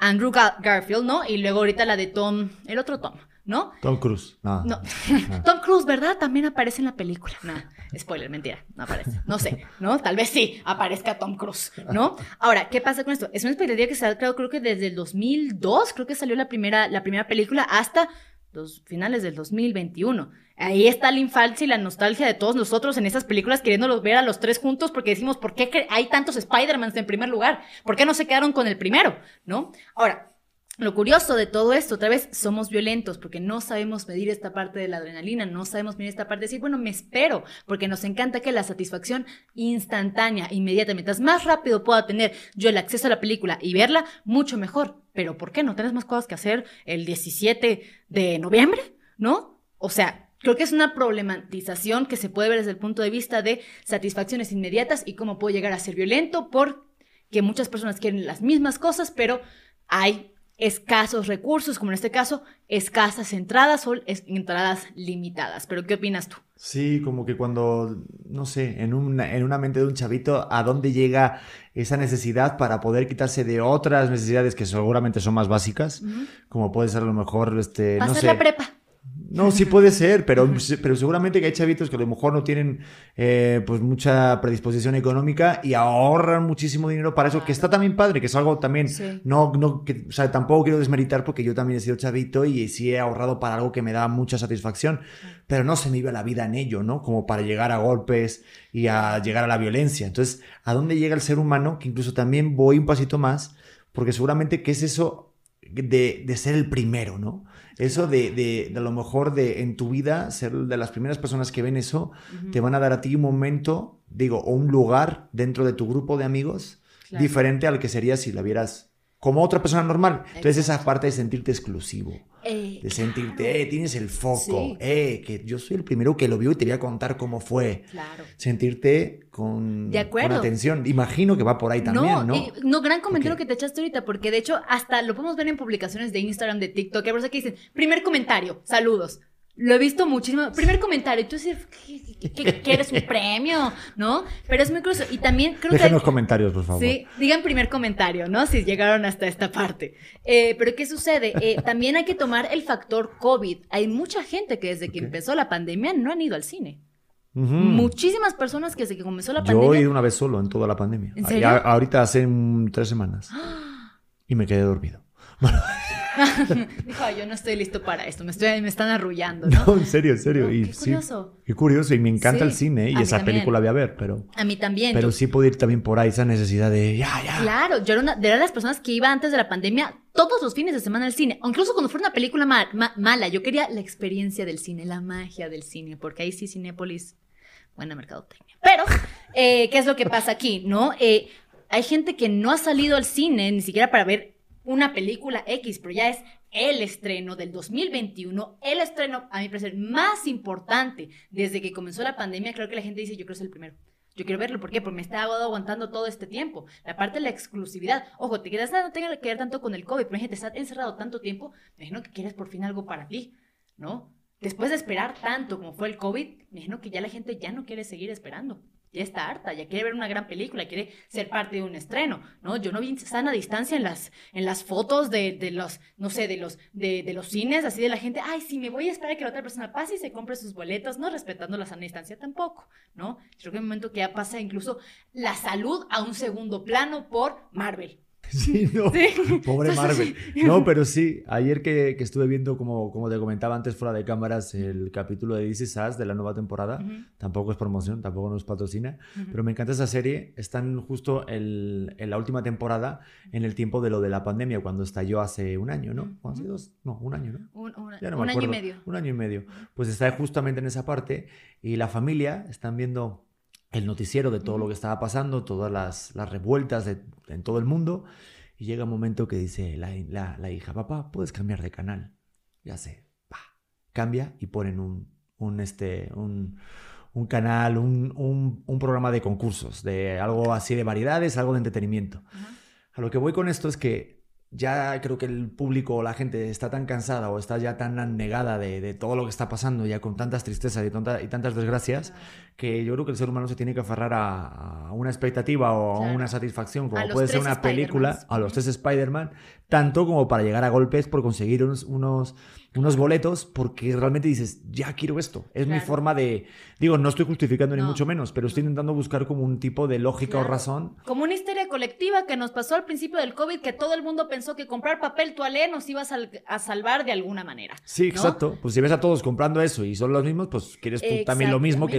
Andrew Garfield, ¿no? Y luego ahorita la de Tom, el otro Tom, ¿no? Tom Cruise. No. no. Tom Cruise, ¿verdad? También aparece en la película. No, spoiler, mentira, no aparece. No sé, ¿no? Tal vez sí aparezca Tom Cruise, ¿no? Ahora, ¿qué pasa con esto? Es una expectativa que se ha creado creo que desde el 2002, creo que salió la primera, la primera película, hasta los finales del 2021. Ahí está la infancia y la nostalgia de todos nosotros en esas películas queriéndolos ver a los tres juntos porque decimos, ¿por qué hay tantos Spider-Mans en primer lugar? ¿Por qué no se quedaron con el primero? ¿No? Ahora, lo curioso de todo esto, otra vez, somos violentos porque no sabemos medir esta parte de la adrenalina, no sabemos medir esta parte de decir, bueno, me espero, porque nos encanta que la satisfacción instantánea, inmediata, mientras más rápido pueda tener yo el acceso a la película y verla, mucho mejor. Pero ¿por qué no? ¿Tienes más cosas que hacer el 17 de noviembre? ¿No? O sea, Creo que es una problematización que se puede ver desde el punto de vista de satisfacciones inmediatas y cómo puede llegar a ser violento porque muchas personas quieren las mismas cosas, pero hay escasos recursos, como en este caso, escasas entradas o entradas limitadas. Pero ¿qué opinas tú? Sí, como que cuando, no sé, en una, en una mente de un chavito, ¿a dónde llega esa necesidad para poder quitarse de otras necesidades que seguramente son más básicas? Como puede ser a lo mejor, este, no sé. la prepa No, sí puede ser, pero, pero seguramente que hay chavitos que a lo mejor no tienen eh, pues mucha predisposición económica y ahorran muchísimo dinero para eso, que está también padre, que es algo también, no, no, que, o sea, tampoco quiero desmeritar porque yo también he sido chavito y sí he ahorrado para algo que me da mucha satisfacción, pero no se me iba la vida en ello, ¿no? Como para llegar a golpes y a llegar a la violencia. Entonces, ¿a dónde llega el ser humano? Que incluso también voy un pasito más, porque seguramente que es eso de, de ser el primero, ¿no? Eso de, de, de, a lo mejor de en tu vida ser de las primeras personas que ven eso, te van a dar a ti un momento, digo, o un lugar dentro de tu grupo de amigos diferente al que sería si la vieras como otra persona normal. Entonces esa parte de sentirte exclusivo. Eh, de sentirte, eh, tienes el foco, eh, que yo soy el primero que lo vio y te voy a contar cómo fue. Claro. Sentirte con, de con atención. Imagino que va por ahí también, ¿no? no, gran comentario que te echaste ahorita, porque de hecho hasta lo podemos ver en publicaciones de Instagram, de TikTok, personas que dicen, primer comentario, saludos. Lo he visto muchísimo. Primer comentario, tú dices, ¿qué, quieres un premio? ¿No? Pero es muy curioso. Y también creo Dejen los comentarios, por favor. Sí, digan primer comentario, ¿no? Si llegaron hasta esta parte. Eh, pero ¿qué sucede? Eh, también hay que tomar el factor COVID. Hay mucha gente que desde que empezó la pandemia no han ido al cine. Muchísimas personas que desde que comenzó la pandemia. Yo he ido una vez solo en toda la pandemia. ¿En serio? ahorita hace tres semanas. y me quedé dormido. Dijo, yo no estoy listo para esto, me, estoy, me están arrullando, ¿no? No, en serio, en serio. y, qué curioso. qué curioso, y me encanta el cine, y esa película voy a ver, pero... A mí también. Pero sí puedo ir también por ahí, esa necesidad de, ya, ya. Claro, yo era una de las personas que iba antes de la pandemia todos los fines de semana al cine, incluso cuando fuera una película mala, yo quería la experiencia del cine, la magia del cine, porque ahí sí Cinépolis, buena mercadotecnia. Pero, eh, ¿qué es lo que pasa aquí, no? Eh, hay gente que no ha salido al cine ni siquiera para ver una película X, pero ya es el estreno del 2021, el estreno, a mi parecer, más importante desde que comenzó la pandemia. Creo que la gente dice, yo quiero ser el primero. Yo quiero verlo, ¿por qué? Porque me está aguantando todo este tiempo. La parte de la exclusividad. Ojo, te quedas, no tenga que ver tanto con el COVID, pero gente, estás encerrado tanto tiempo, me imagino que quieres por fin algo para ti, ¿no? Después de esperar tanto como fue el COVID, me imagino que ya la gente ya no quiere seguir esperando ya está harta, ya quiere ver una gran película, quiere ser parte de un estreno, ¿no? Yo no vi sana distancia en las, en las fotos de, de los, no sé, de los, de, de, los cines, así de la gente, ay, sí, me voy a esperar a que la otra persona pase y se compre sus boletos, no respetando la sana distancia tampoco, ¿no? Creo que en un momento que ya pasa incluso la salud a un segundo plano por Marvel, Sí, no. Pobre Marvel. No, pero sí, ayer que, estuve viendo, como, como te comentaba antes fuera de cámaras, el capítulo de This Is de la nueva temporada, tampoco es promoción, tampoco nos patrocina, pero me encanta esa serie. Están justo en la última temporada, en el tiempo de lo de la pandemia, cuando estalló hace un año, ¿no? ¿Hace dos? No, un año, ¿no? Un, un año y medio. Un año y medio. Pues está justamente en esa parte y la familia están viendo el noticiero de todo lo que estaba pasando, todas las, las revueltas de, en todo el mundo. Y llega un momento que dice la, la, hija, papá, puedes cambiar de canal. Ya sé, pa. cambia y ponen un, un, este, un, un canal, un, un, un, programa de concursos, de algo así de variedades, algo de entretenimiento. A lo que voy con esto es que ya creo que el público o la gente está tan cansada o está ya tan anegada de, de todo lo que está pasando, ya con tantas tristezas y, y tantas desgracias, que yo creo que el ser humano se tiene que aferrar a, una expectativa o a una satisfacción, como puede ser una película, a los tres Spider-Man, tanto como para llegar a golpes por conseguir unos, unos, unos boletos, porque realmente dices, ya quiero esto. Es mi forma de. Digo, no estoy justificando ni mucho menos, pero estoy intentando buscar como un tipo de lógica o razón. Como una histeria colectiva que nos pasó al principio del COVID, que todo el mundo pensó que comprar papel toalé nos iba a, salvar de alguna manera. Sí, exacto. Pues si ves a todos comprando eso y son los mismos, pues quieres tú también lo mismo que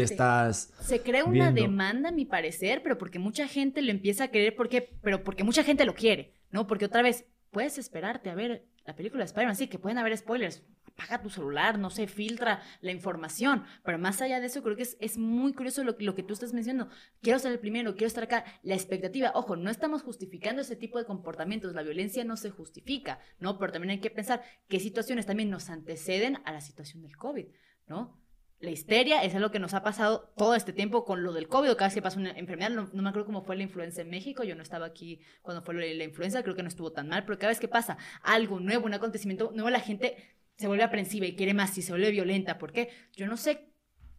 Se crea una demanda, a mi parecer, pero porque mucha gente lo empieza a querer, porque, pero porque mucha gente lo quiere, ¿no? Porque otra vez, puedes esperarte a ver la película de Spider-Man, sí, que pueden haber spoilers. Apaga tu celular, no sé, filtra la información. Pero más allá de eso, creo que es, es muy curioso lo, lo, que tú estás mencionando. Quiero ser el primero, quiero estar acá. La expectativa, ojo, no estamos justificando ese tipo de comportamientos. La violencia no se justifica, ¿no? Pero también hay que pensar qué situaciones también nos anteceden a la situación del COVID, ¿no? La histeria es algo que nos ha pasado todo este tiempo con lo del COVID, cada vez que pasa una enfermedad, no, me acuerdo cómo fue la influenza en México, yo no estaba aquí cuando fue la influenza, creo que no estuvo tan mal, pero cada vez que pasa algo nuevo, un acontecimiento nuevo, la gente se vuelve aprensiva y quiere más y se vuelve violenta, porque yo no sé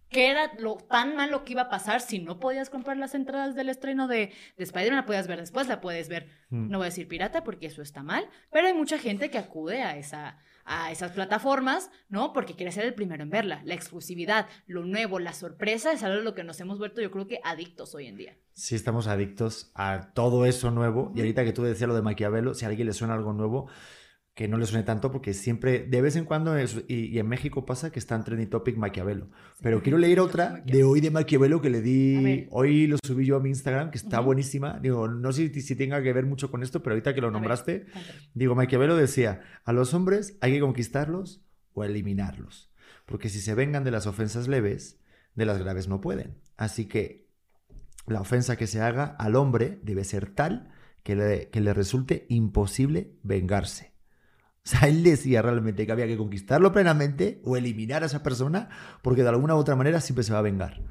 qué era lo tan malo que iba a pasar si no podías comprar las entradas del estreno de, de Spider-Man, la podías ver después, la puedes ver, mm. no voy a decir pirata porque eso está mal, pero hay mucha gente que acude a esa a esas plataformas, ¿no? Porque quiere ser el primero en verla. La exclusividad, lo nuevo, la sorpresa es algo de lo que nos hemos vuelto, yo creo que adictos hoy en día. Sí, estamos adictos a todo eso nuevo. Y ahorita que tú decías lo de Maquiavelo, si a alguien le suena algo nuevo, que no le suene tanto porque siempre, de vez en cuando, y, en México pasa que está en trending topic Maquiavelo. Pero quiero leer otra de hoy de Maquiavelo que le di, hoy lo subí yo a mi Instagram, que está buenísima. Digo, no sé si, si, tenga que ver mucho con esto, pero ahorita que lo nombraste, digo, Maquiavelo decía, a los hombres hay que conquistarlos o eliminarlos. Porque si se vengan de las ofensas leves, de las graves no pueden. Así que la ofensa que se haga al hombre debe ser tal que le, que le resulte imposible vengarse. O sea, él decía realmente que había que conquistarlo plenamente o eliminar a esa persona porque de alguna u otra manera siempre se va a vengar.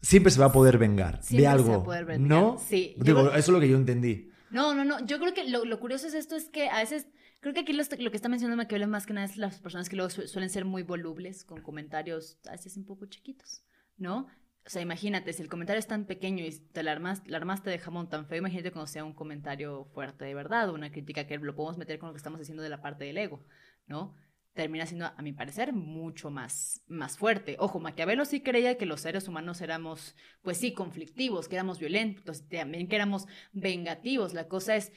Siempre se va a poder vengar de algo. Se va a poder vengar. ¿No? Sí. Digo, eso es lo que yo entendí. No, no, no. Yo creo que lo, curioso es esto, es que a veces, creo que aquí lo, que está mencionando Maquiavelo más que nada es las personas que luego suelen ser muy volubles, con comentarios a veces un poco chiquitos, ¿no? O sea, imagínate, si el comentario es tan pequeño y te la armaste, la armaste de jamón tan feo, imagínate cuando sea un comentario fuerte de verdad, una crítica que lo podemos meter con lo que estamos diciendo de la parte del ego, ¿no? Termina siendo, a mi parecer, mucho más, más fuerte. Ojo, Maquiavelo sí creía que los seres humanos éramos, pues sí, conflictivos, que éramos violentos, también que éramos vengativos. La cosa es,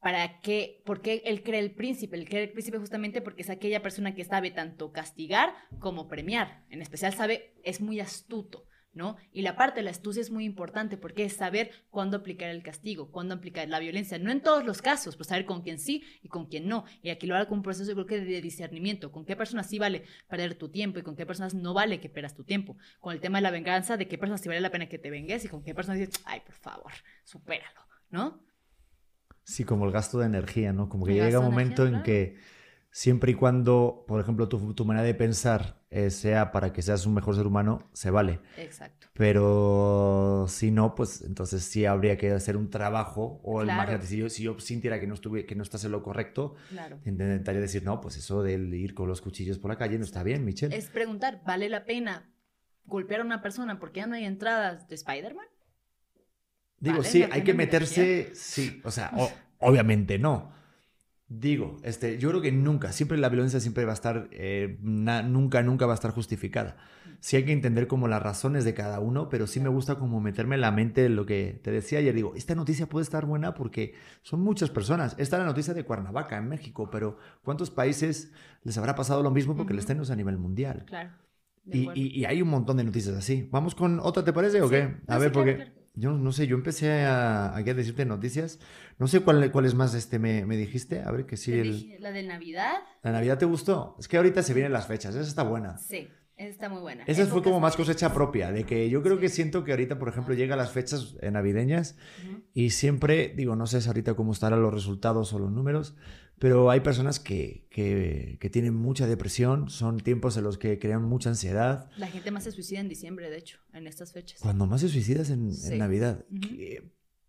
¿para qué? ¿Por qué él cree el príncipe? Él cree el príncipe justamente porque es aquella persona que sabe tanto castigar como premiar. En especial sabe, es muy astuto. ¿No? Y la parte de la astucia es muy importante porque es saber cuándo aplicar el castigo, cuándo aplicar la violencia, no en todos los casos, pues saber con quién sí y con quién no. Y aquí lo hago con un proceso yo creo que de discernimiento, con qué personas sí vale perder tu tiempo y con qué personas no vale que pierdas tu tiempo. Con el tema de la venganza, de qué personas sí vale la pena que te vengues y con qué personas dices, ay, por favor, supéralo, ¿no? Sí, como el gasto de energía, ¿no? Como que llega un momento en que siempre y cuando, por ejemplo, tu, manera de pensar eh, sea para que seas un mejor ser humano, se vale. Exacto. Pero si no, pues entonces sí habría que hacer un trabajo. O imagínate, si yo, si yo sintiera que no, estuve, que no estás en lo correcto, intentaría decir, no, pues eso de ir con los cuchillos por la calle no está bien, Michelle. Es preguntar, ¿vale la pena golpear a una persona porque ya no hay entradas de Spider-Man? Digo, sí, hay que meterse, sí, o sea, obviamente no Digo, este, yo creo que nunca, siempre la violencia siempre va a estar, eh, nunca, nunca va a estar justificada. Sí hay que entender como las razones de cada uno, pero sí me gusta como meterme en la mente lo que te decía ayer. Digo, esta noticia puede estar buena porque son muchas personas. Esta es la noticia de Cuernavaca, en México, pero ¿cuántos países les habrá pasado lo mismo porque les tenemos a nivel mundial? Claro. Y, hay un montón de noticias así. ¿Vamos con otra, te parece o qué? A ver, porque yo no sé, yo empecé a, a, decirte noticias. No sé cuál, es más este me, me, dijiste. A ver que sí. El... La de Navidad. ¿La Navidad te gustó? Es que ahorita se vienen las fechas. Esa está buena. Sí, esa está muy buena. Esa fue como más cosecha propia. De que yo creo que siento que ahorita, por ejemplo, llega las fechas navideñas y siempre, digo, no sé ahorita cómo estarán los resultados o los números, pero hay personas que, que, tienen mucha depresión, son tiempos en los que crean mucha ansiedad. La gente más se suicida en diciembre, de hecho, en estas fechas. Cuando más se suicidas en, en Navidad.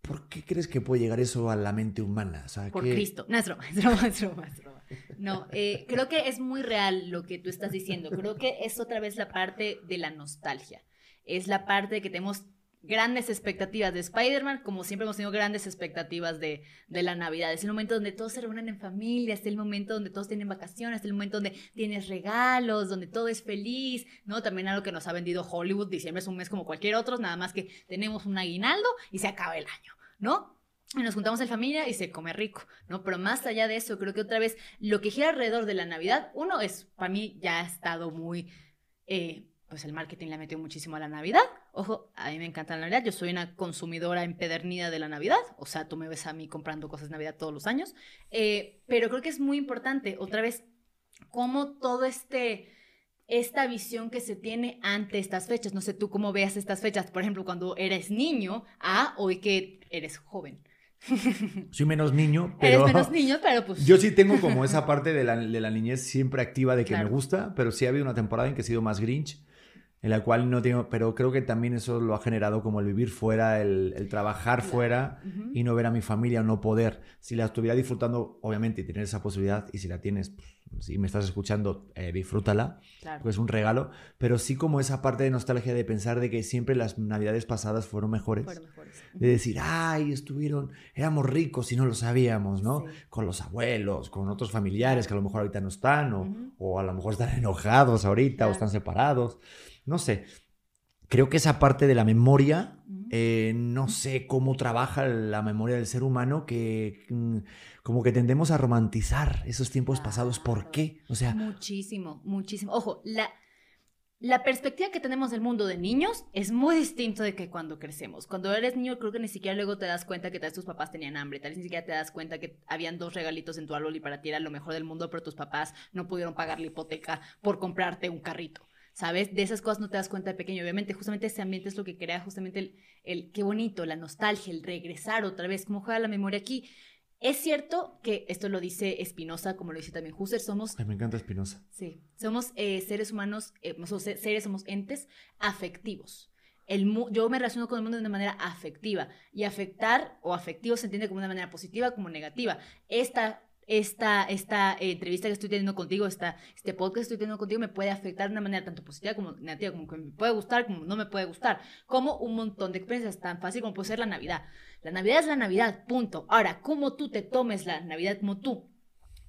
¿Por qué crees que puede llegar eso a la mente humana? Por Cristo. No, es broma, es broma, es broma, No, eh, creo que es muy real lo que tú estás diciendo. Creo que es otra vez la parte de la nostalgia. Es la parte de que tenemos grandes expectativas de Spider-Man, como siempre hemos tenido grandes expectativas de, la Navidad. Es el momento donde todos se reúnen en familia, es el momento donde todos tienen vacaciones, es el momento donde tienes regalos, donde todo es feliz, ¿no? También algo que nos ha vendido Hollywood, diciembre es un mes como cualquier otro, nada más que tenemos un aguinaldo y se acaba el año, ¿no? Y nos juntamos en familia y se come rico, ¿no? Pero más allá de eso, creo que otra vez lo que gira alrededor de la Navidad, uno es, para mí ya ha estado muy... Eh, pues el marketing le metió muchísimo a la Navidad. Ojo, a mí me encanta la Navidad. Yo soy una consumidora empedernida de la Navidad. O sea, tú me ves a mí comprando cosas de Navidad todos los años. Eh, pero creo que es muy importante, otra vez, cómo todo este esta visión que se tiene ante estas fechas. No sé tú cómo veas estas fechas, por ejemplo, cuando eres niño a hoy que eres joven. Soy menos niño, pero... Eres menos niño, pero pues... Yo sí tengo como esa parte de la, de la niñez siempre activa de que me gusta, pero sí ha habido una temporada en que he sido más Grinch en la cual no tengo, pero creo que también eso lo ha generado como el vivir fuera, el, trabajar fuera y no ver a mi familia o no poder. Si la estuviera disfrutando, obviamente, y tener esa posibilidad, y si la tienes, pues, si me estás escuchando, eh, disfrútala, claro. es un regalo, pero sí como esa parte de nostalgia de pensar de que siempre las navidades pasadas fueron mejores. De decir, ay, estuvieron, éramos ricos y no lo sabíamos, ¿no? Con los abuelos, con otros familiares que a lo mejor ahorita no están, o, o a lo mejor están enojados ahorita, o están separados no sé, creo que esa parte de la memoria, eh, no sé cómo trabaja la memoria del ser humano, que mm, como que tendemos a romantizar esos tiempos pasados. ¿Por qué? O sea... Muchísimo, muchísimo. Ojo, la, la perspectiva que tenemos del mundo de niños es muy distinto de que cuando crecemos. Cuando eres niño creo que ni siquiera luego te das cuenta que tal vez tus papás tenían hambre, tal vez ni siquiera te das cuenta que habían dos regalitos en tu árbol y para ti era lo mejor del mundo, pero tus papás no pudieron pagar la hipoteca por comprarte un carrito. ¿Sabes? De esas cosas no te das cuenta de pequeño. Obviamente, justamente ese ambiente es lo que crea justamente el, el qué bonito, la nostalgia, el regresar otra vez, cómo juega la memoria aquí. Es cierto que esto lo dice Espinosa, como lo dice también Husserl, somos... me encanta Espinosa. Sí, somos eh, seres humanos, eh, seres, somos entes afectivos. El, yo me relaciono con el mundo de una manera afectiva y afectar o afectivo se entiende como una manera positiva como negativa. Esta esta, esta eh, entrevista que estoy teniendo contigo, esta, este podcast que estoy teniendo contigo, me puede afectar de una manera tanto positiva como negativa, como que me puede gustar, como no me puede gustar, como un montón de experiencias tan fácil como puede ser la Navidad. La Navidad es la Navidad, punto. Ahora, cómo tú te tomes la Navidad, como tú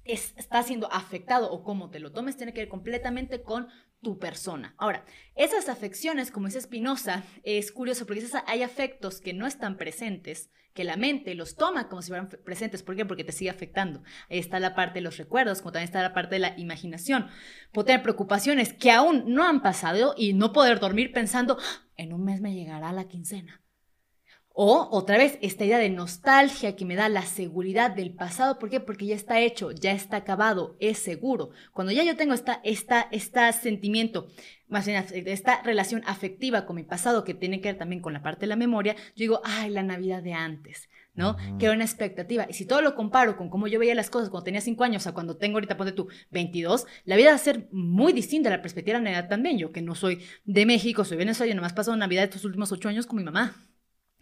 está siendo afectado o cómo te lo tomes, tiene que ver completamente con tu persona. Ahora, esas afecciones, como dice Spinoza, es curioso porque hay afectos que no están presentes, que la mente los toma como si fueran presentes. ¿Por qué? Porque te sigue afectando. Está la parte de los recuerdos, como también está la parte de la imaginación. Puedo tener preocupaciones que aún no han pasado y no poder dormir pensando, ah, en un mes me llegará la quincena. O otra vez, esta idea de nostalgia que me da la seguridad del pasado. ¿Por qué? Porque ya está hecho, ya está acabado, es seguro. Cuando ya yo tengo esta, esta, este sentimiento, más bien esta relación afectiva con mi pasado, que tiene que ver también con la parte de la memoria, yo digo, ay, la Navidad de antes. ¿no? Que era una expectativa. Y si todo lo comparo con cómo yo veía las cosas cuando tenía 5 años a cuando tengo ahorita, ponte tú, 22, la vida va a ser muy distinta, la perspectiva de la Navidad también. Yo que no soy de México, soy venezolano, nomás paso Navidad estos últimos 8 años con mi mamá.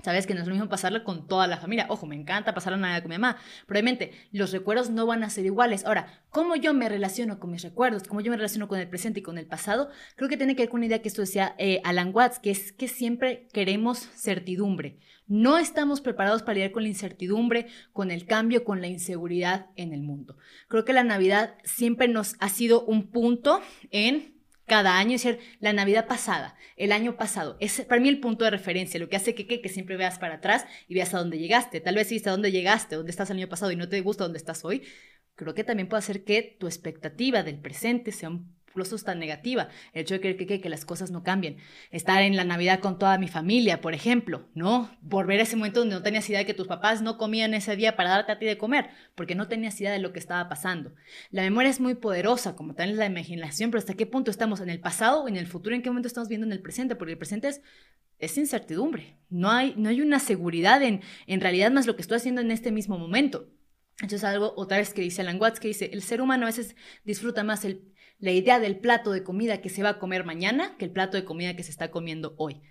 Sabes que no es lo mismo pasarla con toda la familia. Ojo, me encanta pasar la Navidad con mi mamá. Probablemente los recuerdos no van a ser iguales. Ahora, ¿cómo yo me relaciono con mis recuerdos? ¿Cómo yo me relaciono con el presente y con el pasado? Creo que tiene que ver con una idea que esto decía eh, Alan Watts, que es que siempre queremos certidumbre. No estamos preparados para lidiar con la incertidumbre, con el cambio, con la inseguridad en el mundo. Creo que la Navidad siempre nos ha sido un punto en cada año, es decir, la Navidad pasada, el año pasado, es para mí el punto de referencia, lo que hace que, que, siempre veas para atrás y veas a dónde llegaste. Tal vez si viste a dónde llegaste, dónde estás el año pasado y no te gusta dónde estás hoy, creo que también puede hacer que tu expectativa del presente sea un incluso tan negativa, el hecho de creer que, que, las cosas no cambien. Estar en la Navidad con toda mi familia, por ejemplo, ¿no? Volver a ese momento donde no tenías idea de que tus papás no comían ese día para darte a ti de comer, porque no tenías idea de lo que estaba pasando. La memoria es muy poderosa, como es la imaginación, pero ¿hasta qué punto estamos en el pasado o en el futuro? ¿En qué momento estamos viendo en el presente? Porque el presente es es incertidumbre. No hay, no hay una seguridad en, en realidad más lo que estoy haciendo en este mismo momento. Eso es algo otra vez que dice Alan Watts, que dice, el ser humano a veces disfruta más el, la idea del plato de comida que se va a comer mañana que el plato de comida que se está comiendo hoy.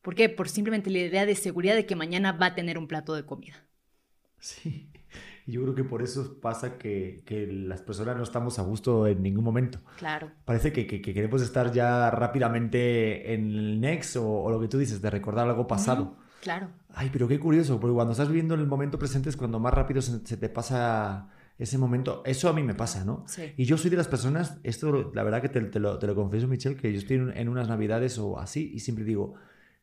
¿Por qué? Por simplemente la idea de seguridad de que mañana va a tener un plato de comida. Sí, yo creo que por eso pasa que, que las personas no estamos a gusto en ningún momento. Claro. Parece que, que, queremos estar ya rápidamente en el next o, lo que tú dices, de recordar algo pasado. Claro. Ay, pero qué curioso, porque cuando estás viviendo en el momento presente es cuando más rápido se, se te pasa ese momento. Eso a mí me pasa, ¿no? Sí. Y yo soy de las personas, esto la verdad que te, lo, te, lo, confieso, Michelle, que yo estoy en, unas navidades o así y siempre digo,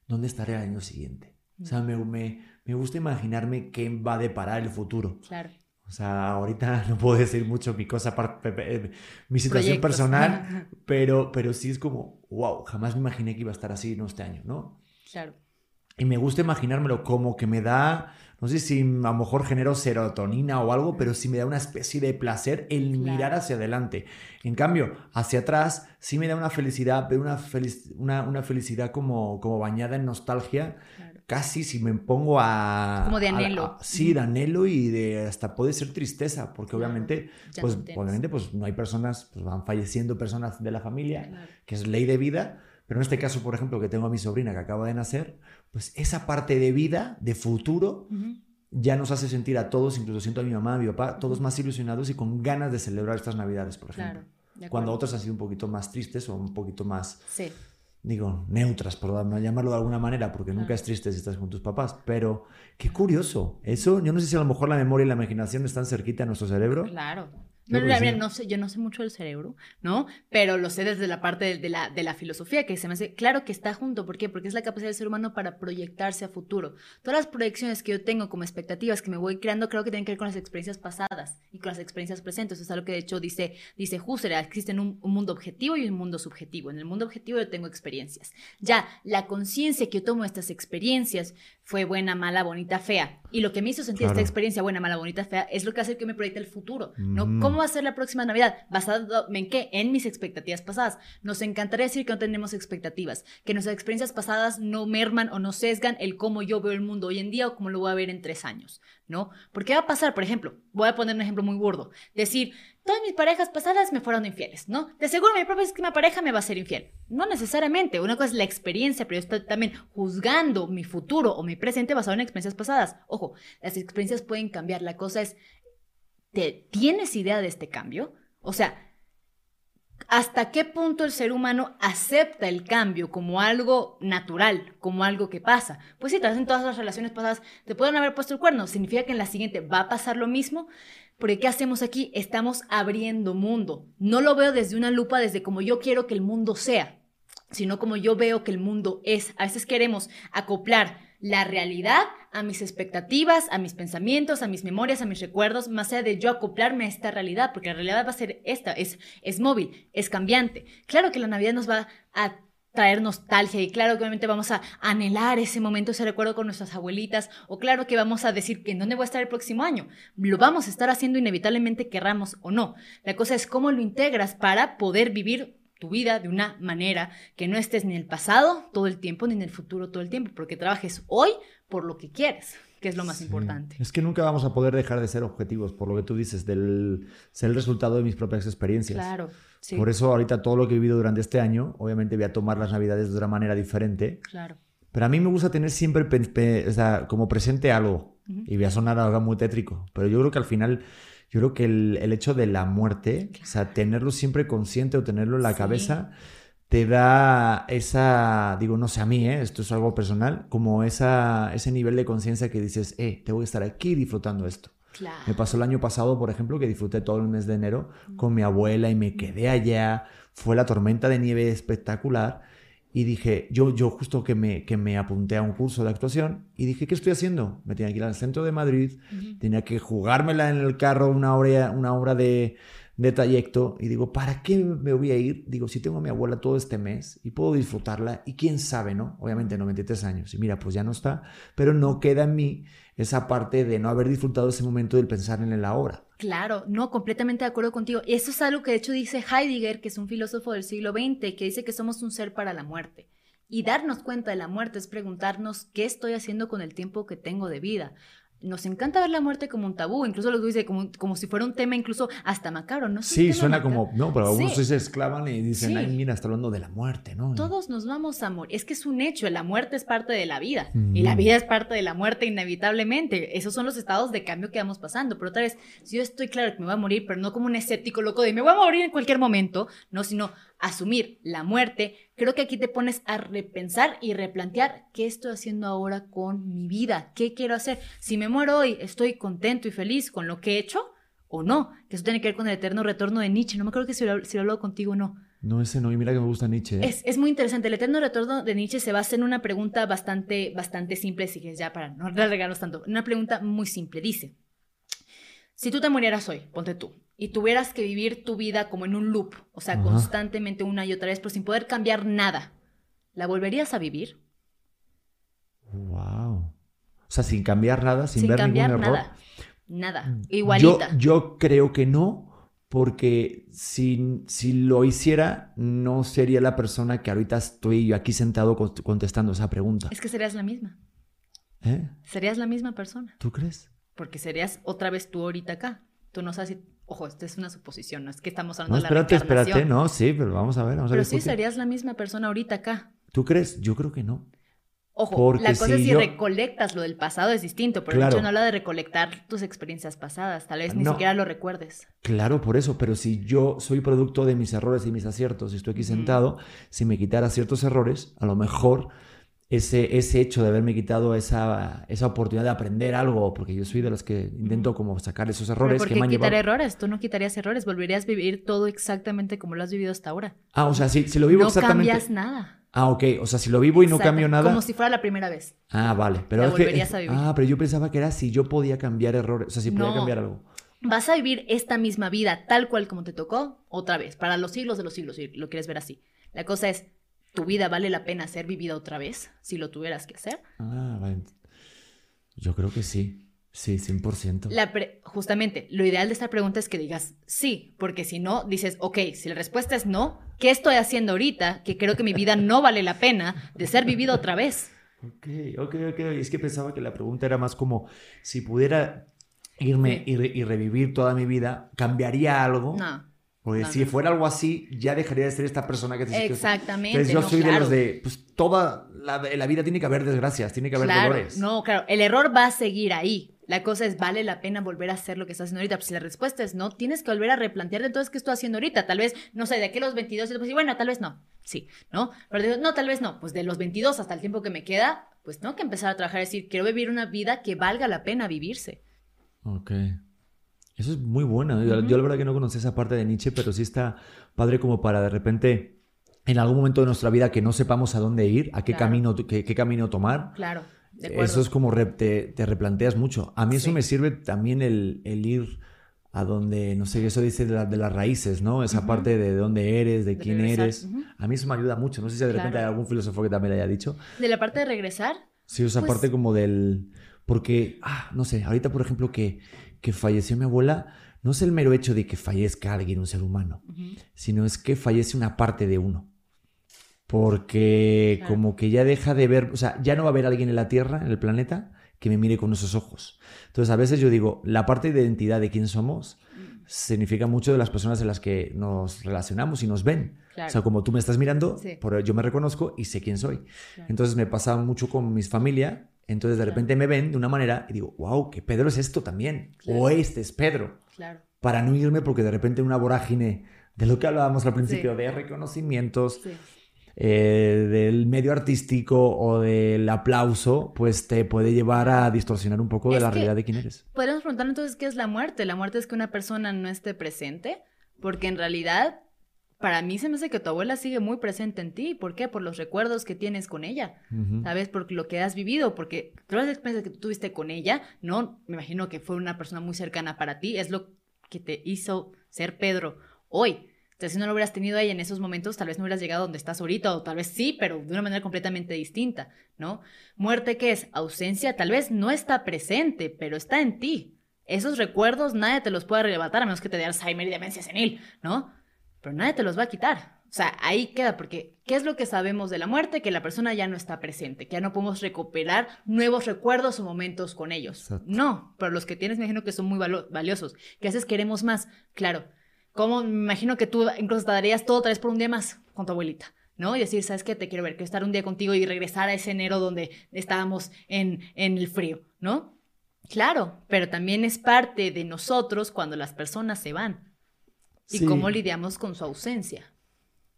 ¿dónde estaré el año siguiente? O sea, me, me, me gusta imaginarme qué va a deparar el futuro. Claro. O sea, ahorita no puedo decir mucho mi cosa, mi situación personal, pero, pero sí es como, wow, jamás me imaginé que iba a estar así en este año, ¿no? Claro. Y me gusta imaginármelo como que me da no sé si a lo mejor genero serotonina o algo, pero sí me da una especie de placer el mirar hacia adelante. En cambio, hacia atrás sí me da una felicidad, pero una, una, una, felicidad como, como bañada en nostalgia. Casi si me pongo a... Como de anhelo. sí, de anhelo y de hasta puede ser tristeza, porque obviamente, pues, obviamente pues no hay personas, pues van falleciendo personas de la familia, que es ley de vida, Pero en este caso, por ejemplo, que tengo a mi sobrina que acaba de nacer, pues esa parte de vida, de futuro, ya nos hace sentir a todos, incluso siento a mi mamá, a mi papá, todos más ilusionados y con ganas de celebrar estas Navidades, por ejemplo. Cuando otras han sido un poquito más tristes o un poquito más... Sí digo, neutras, por llamarlo de alguna manera, porque nunca es triste si estás con tus papás, pero qué curioso. Eso, yo no sé si a lo mejor la memoria y la imaginación están cerquita a nuestro cerebro. Claro. Yo no sé, yo no sé mucho del cerebro, ¿no? Pero lo sé desde la parte de, la, de la filosofía, que se me hace claro que está junto. ¿Por qué? Porque es la capacidad del ser humano para proyectarse a futuro. Todas las proyecciones que yo tengo como expectativas que me voy creando, creo que tienen que ver con las experiencias pasadas y con las experiencias presentes. Eso es algo que de hecho dice, dice Husserl, existe un, un mundo objetivo y un mundo subjetivo. En el mundo objetivo yo tengo experiencias. Ya, la conciencia que yo tomo de estas experiencias fue buena, mala, bonita, fea. Y lo que me hizo sentir esta experiencia buena, mala, bonita, fea, es lo que hace que me proyecte el futuro, ¿no? ¿Cómo va a ser la próxima Navidad? ¿Basado en qué? En mis expectativas pasadas. Nos encantaría decir que no tenemos expectativas, que nuestras experiencias pasadas no merman o no sesgan el cómo yo veo el mundo hoy en día o cómo lo voy a ver en tres años, ¿no? Porque va a pasar, por ejemplo, voy a poner un ejemplo muy burdo, decir, todas mis parejas pasadas me fueron infieles, ¿no? De seguro mi próxima pareja me va a ser infiel. No necesariamente, una cosa es la experiencia, pero yo estoy también juzgando mi futuro o mi presente basado en experiencias pasadas. Ojo, las experiencias pueden cambiar, la cosa es, ¿te tienes idea de este cambio? O sea, ¿hasta qué punto el ser humano acepta el cambio como algo natural, como algo que pasa? Pues si te en todas las relaciones pasadas, te pueden haber puesto el cuerno, significa que en la siguiente va a pasar lo mismo. Porque ¿qué hacemos aquí? Estamos abriendo mundo. No lo veo desde una lupa, desde como yo quiero que el mundo sea, sino como yo veo que el mundo es. A veces queremos acoplar la realidad a mis expectativas, a mis pensamientos, a mis memorias, a mis recuerdos, más allá de yo acoplarme a esta realidad, porque la realidad va a ser esta, es, es móvil, es cambiante. Claro que la Navidad nos va a traer nostalgia y claro que obviamente vamos a anhelar ese momento, ese recuerdo con nuestras abuelitas o claro que vamos a decir que en dónde voy a estar el próximo año. Lo vamos a estar haciendo inevitablemente querramos o no. La cosa es cómo lo integras para poder vivir tu vida de una manera que no estés ni en el pasado todo el tiempo ni en el futuro todo el tiempo, porque trabajes hoy por lo que quieres que es lo más importante. Es que nunca vamos a poder dejar de ser objetivos, por lo que tú dices, del ser el resultado de mis propias experiencias. Claro. Por eso ahorita todo lo que he vivido durante este año, obviamente voy a tomar las navidades de una manera diferente. Claro. Pero a mí me gusta tener siempre como presente algo. Y voy a sonar algo muy tétrico. Pero yo creo que al final, yo creo que el, el hecho de la muerte, o sea, tenerlo siempre consciente o tenerlo en la cabeza, te da esa, digo, no sé a mí, ¿eh? esto es algo personal, como esa, ese nivel de conciencia que dices, eh, te voy a estar aquí disfrutando esto. Me pasó el año pasado, por ejemplo, que disfruté todo el mes de enero con mi abuela y me quedé allá. Fue la tormenta de nieve espectacular. Y dije, yo, yo justo que me, que me apunté a un curso de actuación y dije, ¿qué estoy haciendo? Me tenía que ir al centro de Madrid, tenía que jugármela en el carro una hora, una hora de, de trayecto y digo, ¿para qué me voy a ir? Digo, si tengo a mi abuela todo este mes y puedo disfrutarla y quién sabe, ¿no? Obviamente 93 años y mira, pues ya no está, pero no queda en mí esa parte de no haber disfrutado ese momento del pensar en la obra. Claro, no, completamente de acuerdo contigo. Eso es algo que de hecho dice Heidegger, que es un filósofo del siglo XX, que dice que somos un ser para la muerte. Y darnos cuenta de la muerte es preguntarnos qué estoy haciendo con el tiempo que tengo de vida nos encanta ver la muerte como un tabú, incluso lo dice como, como si fuera un tema incluso hasta macabro, ¿no? Sí, suena como, no, pero algunos se esclavan y dicen, ay, mira, está hablando de la muerte, ¿no? Todos nos vamos a morir, es que es un hecho, la muerte es parte de la vida y la vida es parte de la muerte inevitablemente, esos son los estados de cambio que vamos pasando, pero otra vez, si yo estoy claro que me voy a morir, pero no como un escéptico loco de me voy a morir en cualquier momento, no, sino asumir la muerte, creo que aquí te pones a repensar y replantear qué estoy haciendo ahora con mi vida, qué quiero hacer. Si me muero hoy, estoy contento y feliz con lo que he hecho o no, que eso tiene que ver con el eterno retorno de Nietzsche. No me acuerdo que si lo, si lo he hablado contigo o no. No, ese no, y mira que me gusta Nietzsche. ¿eh? Es, es, muy interesante. El eterno retorno de Nietzsche se basa en una pregunta bastante, bastante simple, si que ya para no regalos tanto. Una pregunta muy simple. Dice, si tú te murieras hoy, ponte tú, y tuvieras que vivir tu vida como en un loop, o sea, constantemente una y otra vez, pero sin poder cambiar nada, ¿la volverías a vivir? Wow. O sea, sin cambiar nada, sin, ver cambiar ningún error. Nada, nada, igualita. Yo, yo creo que no, porque si, si lo hiciera, no sería la persona que ahorita estoy yo aquí sentado contestando esa pregunta. Es que serías la misma. ¿Eh? Serías la misma persona. ¿Tú crees? Porque serías otra vez tú ahorita acá. Tú no sabes si Ojo, esta es una suposición, no es que estamos hablando No, de la espérate, espérate, no, sí, pero vamos a ver, vamos a Pero ver. sí serías la misma persona ahorita acá. ¿Tú crees? Yo creo que no. Ojo, Porque la cosa si es si yo- recolectas lo del pasado es distinto, pero Claro. el hecho no habla de recolectar tus experiencias pasadas, tal vez ni No. siquiera lo recuerdes. Claro, por eso, pero si yo soy producto de mis errores y mis aciertos y estoy aquí sentado, si me quitara ciertos errores, a lo mejor ese, ese hecho de haberme quitado esa, esa oportunidad de aprender algo, porque yo soy de los que intento como sacar esos errores ¿por que qué me han quitar llevado... errores? Tú no quitarías errores, volverías a vivir todo exactamente como lo has vivido hasta ahora. Ah, o sea, si, si lo vivo no exactamente... cambias nada. Ah, ok, o sea, si lo vivo y no cambio nada... Como si fuera la primera vez. Ah, vale, pero es que- volverías a vivir. Ah, pero yo pensaba que era si yo podía cambiar errores, o sea, si podía No. cambiar algo. Vas a vivir esta misma vida tal cual como te tocó otra vez, para los siglos de los siglos, si lo quieres ver así. La cosa es, ¿tu vida vale la pena ser vivida otra vez si lo tuvieras que hacer? Ah. Yo creo que sí. Sí, 100%. La pre- justamente, lo ideal de esta pregunta es que digas sí, porque si no, dices, ok, si la respuesta es no, ¿qué estoy haciendo ahorita que creo que mi vida no vale la pena de ser vivida otra vez? Ok, ok, ok. Es que pensaba que la pregunta era más como si pudiera irme y, re- y revivir toda mi vida, ¿cambiaría algo? No, Porque no, si fuera algo así, ya dejaría de ser esta persona que te exactamente. Entonces yo no, soy de claro. los de, pues toda la, vida tiene que haber desgracias, tiene que haber Claro, dolores. no, claro, el error va a seguir ahí. La cosa es, ¿vale la pena volver a hacer lo que estás haciendo ahorita? Pues si la respuesta es no, tienes que volver a replantearte entonces qué estoy haciendo ahorita. Tal vez, no sé, de aquí a los 22, pues, bueno, tal vez no. Sí, ¿no? Pero digo, no, tal vez no. Pues de los 22 hasta el tiempo que me queda, pues tengo que empezar a trabajar y decir, quiero vivir una vida que valga la pena vivirse. Ok. Eso es muy bueno. Yo, Ujú. yo la verdad que no conocía esa parte de Nietzsche, pero sí está padre como para de repente, en algún momento de nuestra vida que no sepamos a dónde ir, a qué, Claro. camino, qué, qué camino tomar, Claro, eso es como re- te, te replanteas mucho. A mí eso Sí. me sirve también el, el ir a donde, no sé, eso dice de, la- de las raíces, ¿no? Esa Ujú. parte de dónde eres, de, De quién regresar, eres. A mí eso me ayuda mucho. No sé si de repente Claro. hay algún filósofo que también le haya dicho. De la parte de regresar, Sí, esa Pues- parte como del... Porque, ah, no sé, ahorita por ejemplo que, que falleció mi abuela, no es el mero hecho de que fallezca alguien, un ser humano, sino es que fallece una parte de uno. Porque Claro. como que ya deja de ver, o sea, ya no va a haber alguien en la Tierra, en el planeta, que me mire con esos ojos. Entonces a veces yo digo, la parte de identidad de quién somos significa mucho de las personas en las que nos relacionamos y nos ven. claro. O sea, como tú me estás mirando, Sí. por- yo me reconozco y sé quién soy. claro. Entonces me pasa mucho con mis familia. Entonces de Claro. repente me ven de una manera y digo, wow, que Pedro es esto también. Claro. O este es Pedro. Claro, Para no irme porque de repente una vorágine de lo que hablábamos al principio, Sí. de reconocimientos, sí. eh, del medio artístico o del aplauso, pues te puede llevar a distorsionar un poco de la realidad de quién eres. Podríamos preguntar entonces qué es la muerte. La muerte es que una persona no esté presente, porque en realidad, para mí se me hace que tu abuela sigue muy presente en ti. ¿Por qué? Por los recuerdos que tienes con ella, Ujú. ¿sabes? Por lo que has vivido, porque todas las experiencias que tú tuviste con ella, no, me imagino que fue una persona muy cercana para ti, es lo que te hizo ser Pedro hoy. Entonces, si no lo hubieras tenido a ella en esos momentos, tal vez no hubieras llegado donde estás ahorita, o tal vez sí, pero de una manera completamente distinta, ¿no? Muerte, ¿qué es? Ausencia, tal vez no está presente, pero está en ti. Esos recuerdos nadie te los puede arrebatar, a menos que te dé Alzheimer y demencia senil, ¿no? Pero nadie te los va a quitar. O sea, ahí queda, porque ¿qué es lo que sabemos de la muerte? Que la persona ya no está presente, que ya no podemos recuperar nuevos recuerdos o momentos con ellos. Exacto. No, pero los que tienes me imagino que son muy valiosos. Que haces queremos más, claro. Como me imagino que tú incluso te darías todo otra vez por un día más con tu abuelita, ¿no? Y decir, ¿sabes qué? Te quiero ver, quiero estar un día contigo y regresar a ese enero donde estábamos en, en el frío, ¿no? Claro, pero también es parte de nosotros cuando las personas se van y Sí. cómo lidiamos con su ausencia.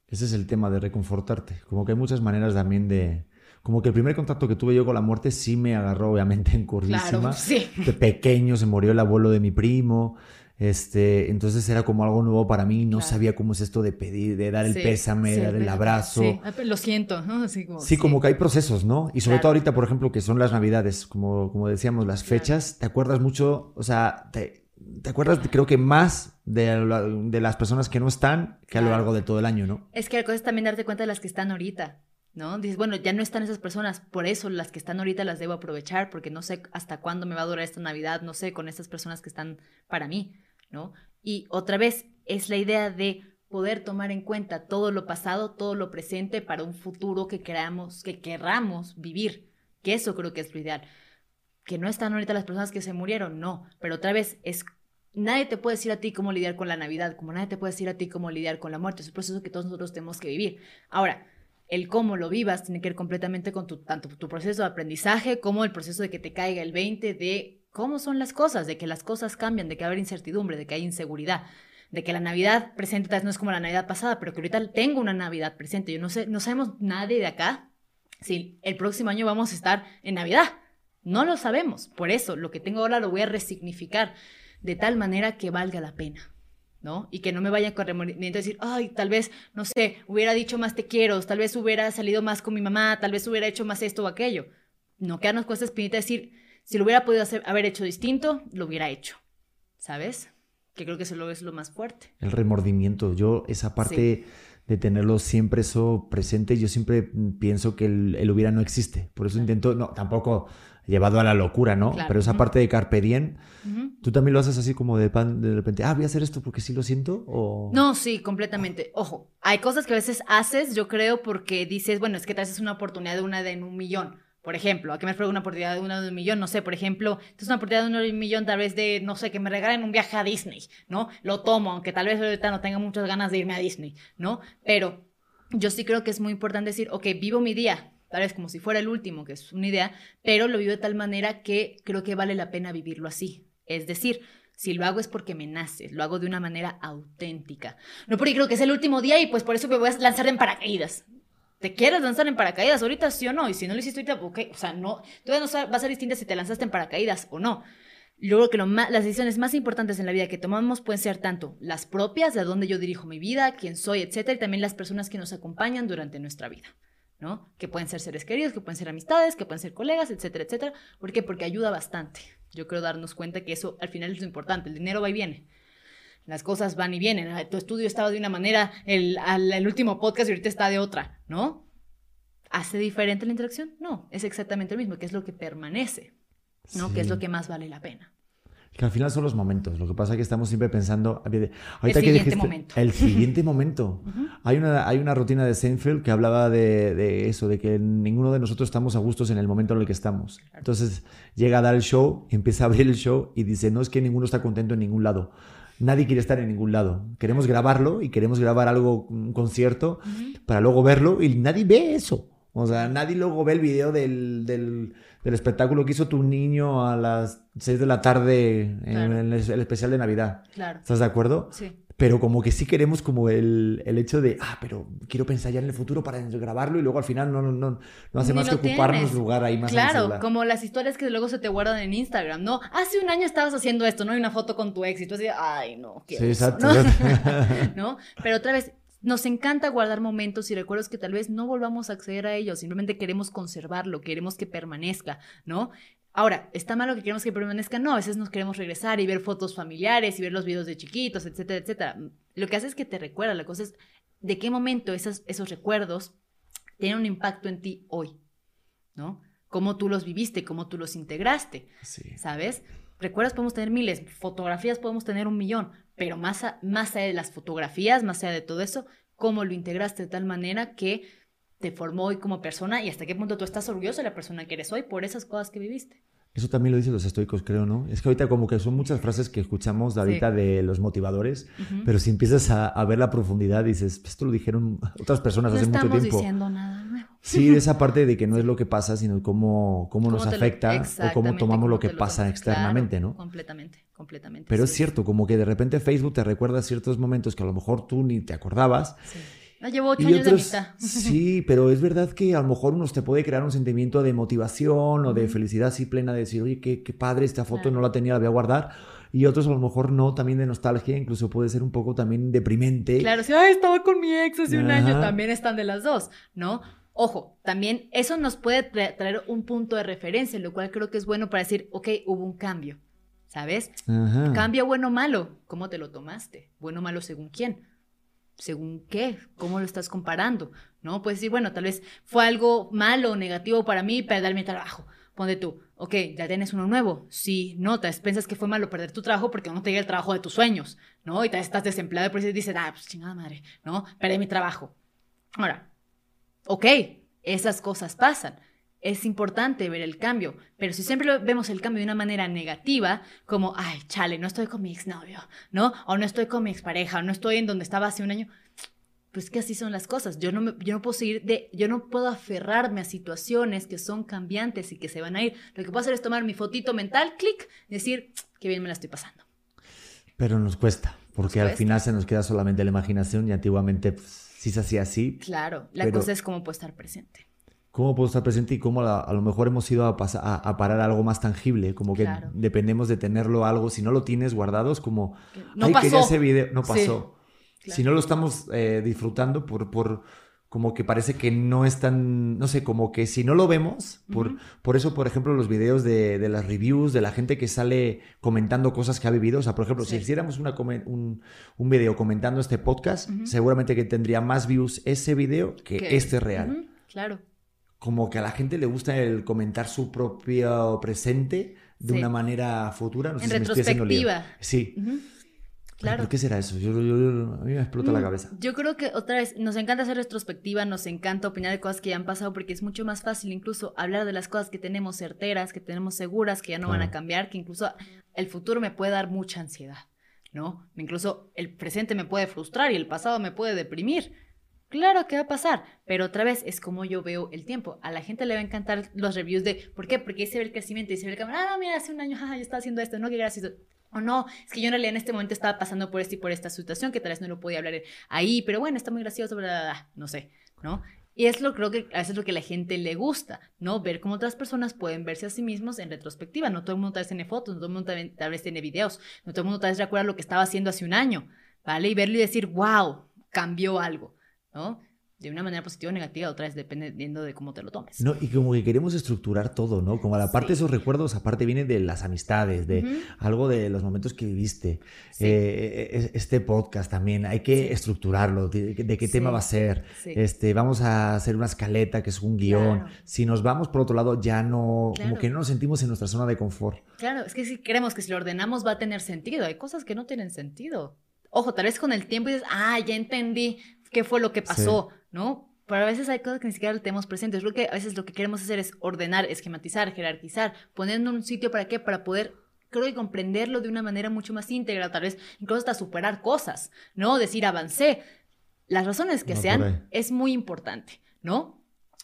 Ese es el tema de reconfortarte. Como que hay muchas maneras también de... Como que el primer contacto que tuve yo con la muerte sí me agarró obviamente en curvísima. Claro, sí. De pequeño se murió el abuelo de mi primo. Este, entonces era como algo nuevo para mí. No Claro. sabía cómo es esto de pedir, de dar el Sí, pésame, sí, dar el abrazo. Sí, lo siento, ¿no? Así como, Sí, como que hay procesos, ¿no? Y sobre Claro. todo ahorita, por ejemplo, que son las navidades, como, como decíamos, las Claro. fechas, te acuerdas mucho, o sea, te, te acuerdas, creo que más de, la- de las personas que no están que a lo largo de todo el año, ¿no? Es que la cosa es también darte cuenta de las que están ahorita, ¿no? Dices, bueno, ya no están esas personas, por eso las que están ahorita las debo aprovechar, porque no sé hasta cuándo me va a durar esta Navidad, no sé, con estas personas que están para mí, ¿no? Y otra vez, es la idea de poder tomar en cuenta todo lo pasado, todo lo presente para un futuro que queramos, que querramos vivir, que eso creo que es lo ideal. Que no están ahorita las personas que se murieron, no, pero otra vez es nadie te puede decir a ti cómo lidiar con la Navidad, como nadie te puede decir a ti cómo lidiar con la muerte. Es un proceso que todos nosotros tenemos que vivir. Ahora, el cómo lo vivas tiene que ver completamente con tu, tanto tu proceso de aprendizaje como el proceso de que te caiga el 20 de cómo son las cosas, de que las cosas cambian, de que hay incertidumbre, de que hay inseguridad, de que la Navidad presente tal vez no es como la Navidad pasada, pero que ahorita tengo una Navidad presente. Yo no sé, no sabemos nadie de acá si el próximo año vamos a estar en Navidad. No lo sabemos. Por eso, lo que tengo ahora lo voy a resignificar de tal manera que valga la pena. ¿no? Y que no me vaya con remordimiento decir, ay, tal vez, no sé, hubiera dicho más te quiero, tal vez hubiera salido más con mi mamá, tal vez hubiera hecho más esto o aquello. No quedarnos con esta espinita decir, si lo hubiera podido hacer, haber hecho distinto, lo hubiera hecho, ¿sabes? Que creo que eso es lo más fuerte. El remordimiento, yo esa parte de tenerlo siempre eso presente, yo siempre pienso que el, hubiera no existe, por eso intento, no, tampoco llevado a la locura, ¿no? Pero esa parte de carpe diem, ¿tú también lo haces así como de, pan, de repente, ah, voy a hacer esto porque sí lo siento? O... No, sí, completamente. Ojo, hay cosas que a veces haces, yo creo, porque dices, bueno, es que te haces una oportunidad de una de en un millón. Por ejemplo, ¿a qué me refiero una oportunidad de una de un millón? No sé, por ejemplo, es una oportunidad de una de un millón tal vez de, no sé, que me regalen un viaje a Disney, ¿no? Lo tomo, aunque tal vez ahorita no tenga muchas ganas de irme a Disney, ¿no? Pero yo sí creo que es muy importante decir, ok, vivo mi día, tal vez como si fuera el último, que es una idea, pero lo vivo de tal manera que creo que vale la pena vivirlo así. Es decir, si lo hago es porque me nace, lo hago de una manera auténtica. No porque creo que es el último día y pues por eso me voy a lanzar en paracaídas. ¿Te quieres lanzar en paracaídas ahorita, sí o no? Y si no lo hiciste ahorita, ok, o sea, no, todavía no va a ser distinta si te lanzaste en paracaídas o no. Yo creo que las decisiones más importantes en la vida que tomamos pueden ser tanto las propias, de dónde yo dirijo mi vida, quién soy, etcétera, y también las personas que nos acompañan durante nuestra vida. ¿No? Que pueden ser seres queridos, que pueden ser amistades, que pueden ser colegas, etcétera, etcétera. ¿Por qué? Porque ayuda bastante. Yo creo darnos cuenta que eso al final es lo importante. El dinero va y viene. Las cosas van y vienen. Ah, tu estudio estaba de una manera, el, el último podcast y ahorita está de otra, ¿no? ¿Hace diferente la interacción? No, es exactamente lo mismo, que es lo que permanece, ¿no? Que es lo que más vale la pena. Que al final son los momentos. Lo que pasa es que estamos siempre pensando. el siguiente momento. El siguiente momento. hay, una, hay una rutina de Seinfeld que hablaba de, eso, de que ninguno de nosotros estamos a gustos en el momento en el que estamos. Entonces llega a dar el show, empieza a abrir el show y dice: No es que ninguno está contento en ningún lado. Nadie quiere estar en ningún lado. Queremos grabarlo y queremos grabar algo, un concierto, para luego verlo y nadie ve eso. O sea, nadie luego ve el video del, del, espectáculo que hizo tu niño a las 6 de la tarde en el, especial de Navidad. Claro. ¿Estás de acuerdo? Sí. Pero como que sí queremos como el, el, hecho de, ah, pero quiero pensar ya en el futuro para grabarlo y luego al final no, no, no, no hace más que ocuparnos lugar ahí más Claro, como las historias que luego se te guardan en Instagram, ¿no? Hace un año estabas haciendo esto, ¿no? Hay una foto con tu y tú así, ay, no, qué Sí, exacto. ¿no? Pero otra vez, nos encanta guardar momentos y recuerdos que tal vez no volvamos a acceder a ellos, simplemente queremos conservarlo, queremos que permanezca, ¿no? Ahora, ¿está malo que queremos que permanezca? No, a veces nos queremos regresar y ver fotos familiares y ver los videos de chiquitos, etcétera, etcétera. Lo que hace es que te recuerda, la cosa es de qué momento esos, esos recuerdos tienen un impacto en ti hoy, ¿no? Cómo tú los viviste, cómo tú los integraste, ¿sabes? Recuerdas podemos tener miles, fotografías podemos tener un millón, pero más, más allá de las fotografías, más allá de todo eso, cómo lo integraste de tal manera que te formó hoy como persona y hasta qué punto tú estás orgulloso de la persona que eres hoy por esas cosas que viviste. Eso también lo dicen los estoicos, creo, ¿no? Es que ahorita como que son muchas frases que escuchamos de ahorita de los motivadores, pero si empiezas a, ver la profundidad, dices, esto lo dijeron otras personas hace mucho tiempo. No estamos diciendo nada Sí, esa parte de que no es lo que pasa, sino cómo, cómo, nos afecta o cómo tomamos lo que pasa externamente, ¿no? Completamente, completamente. Pero es cierto, como que de repente Facebook te recuerda ciertos momentos que a lo mejor tú ni te acordabas. Sí. La llevo ocho años de amistad. Sí, pero es verdad que a lo mejor uno te puede crear un sentimiento de motivación o de felicidad así plena de decir, oye, qué, qué padre esta foto, no la tenía, la voy a guardar y otros a lo mejor no, también de nostalgia, incluso puede ser un poco también deprimente. Claro, si Ay, estaba con mi ex hace un año, también están de las dos, ¿no? Ojo, también eso nos puede traer un punto de referencia, lo cual creo que es bueno para decir, ok, hubo un cambio, ¿sabes? Cambio bueno o malo, ¿cómo te lo tomaste? Bueno o malo según quién. ¿Según qué? ¿Cómo lo estás comparando? ¿No? Pues sí, bueno, tal vez fue algo malo o negativo para mí perder mi trabajo. Ponte tú, ok, ya tienes uno nuevo. Sí, no, tal vez piensas que fue malo perder tu trabajo porque no te llega el trabajo de tus sueños, ¿no? Y tal vez estás desempleado y por eso dices, ah, pues chingada madre, ¿no? Perdí mi trabajo. Ahora, ok, esas cosas pasan. es importante ver el cambio, pero si siempre vemos el cambio de una manera negativa, como, ay, chale, no estoy con mi exnovio, ¿no? O no estoy con mi expareja, o no estoy en donde estaba hace un año, pues que así son las cosas. Yo no, me, yo no puedo seguir de, yo no puedo aferrarme a situaciones que son cambiantes y que se van a ir. Lo que puedo hacer es tomar mi fotito mental, clic, decir, qué bien me la estoy pasando. Pero nos cuesta, porque al final se nos queda solamente la imaginación y antiguamente pues, sí se hacía así. Claro, la cosa es cómo puedo estar presente. Cómo puedo estar presente y cómo a, lo mejor hemos ido a, a, parar algo más tangible, como que dependemos de tenerlo algo, si no lo tienes guardado es como, no pasó. que ese video no pasó. Si no lo estamos eh, disfrutando por, por, como que parece que no es tan, no sé, como que si no lo vemos, por, por eso, por ejemplo, los videos de, de, las reviews, de la gente que sale comentando cosas que ha vivido, o sea, por ejemplo, si hiciéramos una un, un, video comentando este podcast, seguramente que tendría más views ese video que este real. Claro. Como que a la gente le gusta el comentar su propio presente de una manera futura. No sé en si retrospectiva. Me sí. ¿Por qué será eso? Yo, a mí me explota la mm, cabeza. Yo creo que otra vez nos encanta hacer retrospectiva, nos encanta opinar de cosas que ya han pasado porque es mucho más fácil incluso hablar de las cosas que tenemos certeras, que tenemos seguras, que ya no van a cambiar, que incluso el futuro me puede dar mucha ansiedad, ¿no? Incluso el presente me puede frustrar y el pasado me puede deprimir. Claro que va a pasar, pero otra vez es como yo veo el tiempo. A la gente le va a encantar los reviews de ¿por qué? Porque ahí se ve el crecimiento y se ve el cámara, ah, mira, hace un año, yo estaba haciendo esto, no, que gracias o no, es que yo en realidad en este momento estaba pasando por esto y por esta situación que tal vez no lo podía hablar ahí, pero bueno, está muy gracioso, bla, no sé, ¿no? Y es lo creo que a veces es lo que a la gente le gusta, ¿no? Ver cómo otras personas pueden verse a sí mismos en retrospectiva. No todo el mundo tal vez tiene fotos, no todo el mundo tal vez tiene videos, no todo el mundo tal vez recuerda lo que estaba haciendo hace un año, ¿vale? Y verlo y decir, wow, cambió algo, ¿no? de una manera positiva o negativa, otra vez dependiendo de cómo te lo tomes. No, y como que queremos estructurar todo, ¿no? Como la parte de esos recuerdos, aparte viene de las amistades, de algo de los momentos que viviste. Eh, este podcast también, hay que estructurarlo, de, qué tema va a ser. Este, vamos a hacer una escaleta que es un guion. Si nos vamos por otro lado, ya no, como que no nos sentimos en nuestra zona de confort. Claro, es que si queremos que si lo ordenamos va a tener sentido, hay cosas que no tienen sentido. Ojo, tal vez con el tiempo dices, ah, ya entendí qué fue lo que pasó ¿no? Pero a veces hay cosas que ni siquiera tenemos presentes. Creo que a veces lo que queremos hacer es ordenar, esquematizar, jerarquizar, poniendo un sitio para qué, para poder creo que comprenderlo de una manera mucho más íntegra, tal vez incluso hasta superar cosas, ¿no? Decir, avancé. Las razones que sean es muy importante, ¿no?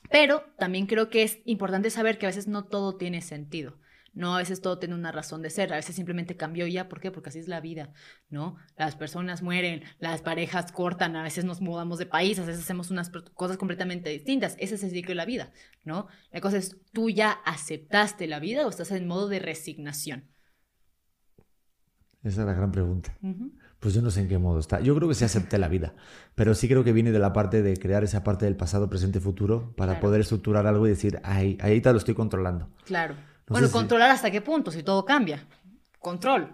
Pero también creo que es importante saber que a veces no todo tiene sentido. No, a veces todo tiene una razón de ser, a veces simplemente cambió ya, ¿por qué? Porque así es la vida, ¿no? Las personas mueren, las parejas cortan, a veces nos mudamos de país, a veces hacemos unas cosas completamente distintas, ese es el ciclo de la vida, ¿no? La cosa es, ¿tú ya aceptaste la vida o estás en modo de resignación? Esa es la gran pregunta. Pues yo no sé en qué modo está. Yo creo que sí acepté la vida, pero sí creo que viene de la parte de crear esa parte del pasado, presente, futuro, para poder estructurar algo y decir, ahí, ahí te lo estoy controlando. Claro bueno, controlar hasta qué punto, si todo cambia. Control.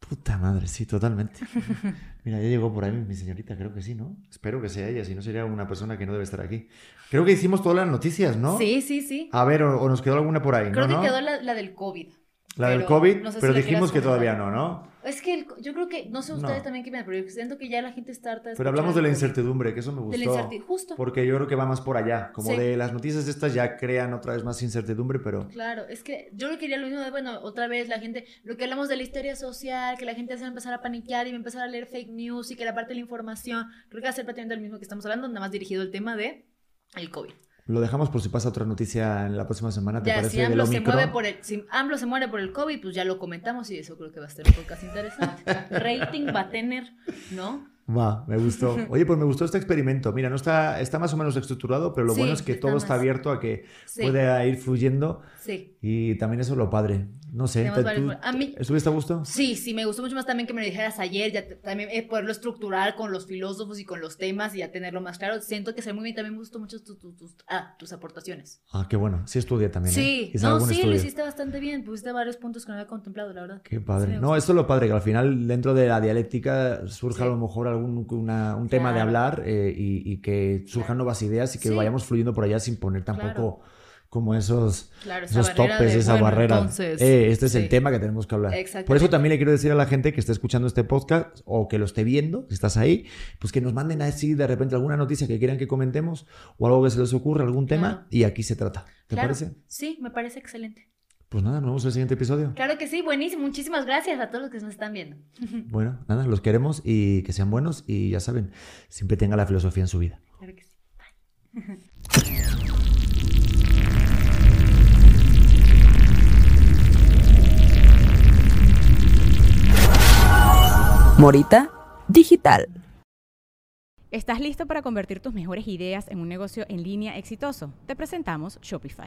Puta madre, sí, totalmente. Mira, ya llegó por ahí mi señorita, creo que sí, ¿no? Espero que sea ella, si no sería una persona que no debe estar aquí. Creo que hicimos todas las noticias, ¿no? Sí, sí, sí. A ver, o, nos quedó alguna por ahí, Creo que quedó la, del COVID. La del COVID, pero dijimos que todavía no, ¿no? Es que yo creo que, no sé ustedes también qué me pero siento que ya la gente está harta Pero hablamos de la incertidumbre, que eso me gustó. De la incertidumbre, justo. Porque yo creo que va más por allá. Como de las noticias estas ya crean otra vez más incertidumbre, pero. Claro, es que yo lo quería lo mismo de, bueno, otra vez la gente, lo que hablamos de la historia social, que la gente se va a empezar a paniquear y va a empezar a leer fake news y que la parte de la información, creo que va a ser prácticamente el mismo que estamos hablando, nada más dirigido al tema de el COVID. Lo dejamos por si pasa otra noticia en la próxima semana, ¿te parece? Si AMLO, se mueve por el, si AMLO se muere por el COVID, pues ya lo comentamos y eso creo que va a ser un podcast interesante. Rating va a tener, ¿no? Va, me gustó. Oye, pues me gustó este experimento. Mira, no está, está más o menos estructurado, pero lo bueno es que todo está abierto a que pueda ir fluyendo. Sí. Y también eso es lo padre. No sé, a mí, ¿estuviste a gusto? Sí, sí, me gustó mucho más también que me lo dijeras ayer, ya también eh, poderlo estructurar con los filósofos y con los temas y ya tenerlo más claro. Siento que se muy bien, también me gustó mucho tus, tus, ah, tus aportaciones. Ah, qué bueno. Sí estudié también. Sí, ¿eh? no, sí, lo hiciste bastante bien. Pusiste varios puntos que no había contemplado, la verdad. Qué padre. no, esto es lo padre, que al final dentro de la dialéctica surja a lo mejor algún un tema de hablar eh, y, que surjan nuevas ideas y que vayamos fluyendo por allá sin poner tampoco como esos, Claro, esos topes, de, esa bueno, barrera. entonces, Eh, este es el tema que tenemos que hablar. Por eso también le quiero decir a la gente que esté escuchando este podcast o que lo esté viendo, si estás ahí, pues que nos manden así de repente alguna noticia que quieran que comentemos o algo que se les ocurra, algún tema, Claro. y aquí se trata. ¿Te Claro. parece? Sí, me parece excelente. Pues nada, nos vemos en el siguiente episodio. Claro que sí, buenísimo. Muchísimas gracias a todos los que nos están viendo. Bueno, nada, los queremos y que sean buenos y ya saben, siempre tengan la filosofía en su vida. Claro que sí. Morita Digital. ¿Estás listo para convertir tus mejores ideas en un negocio en línea exitoso? Te presentamos Shopify.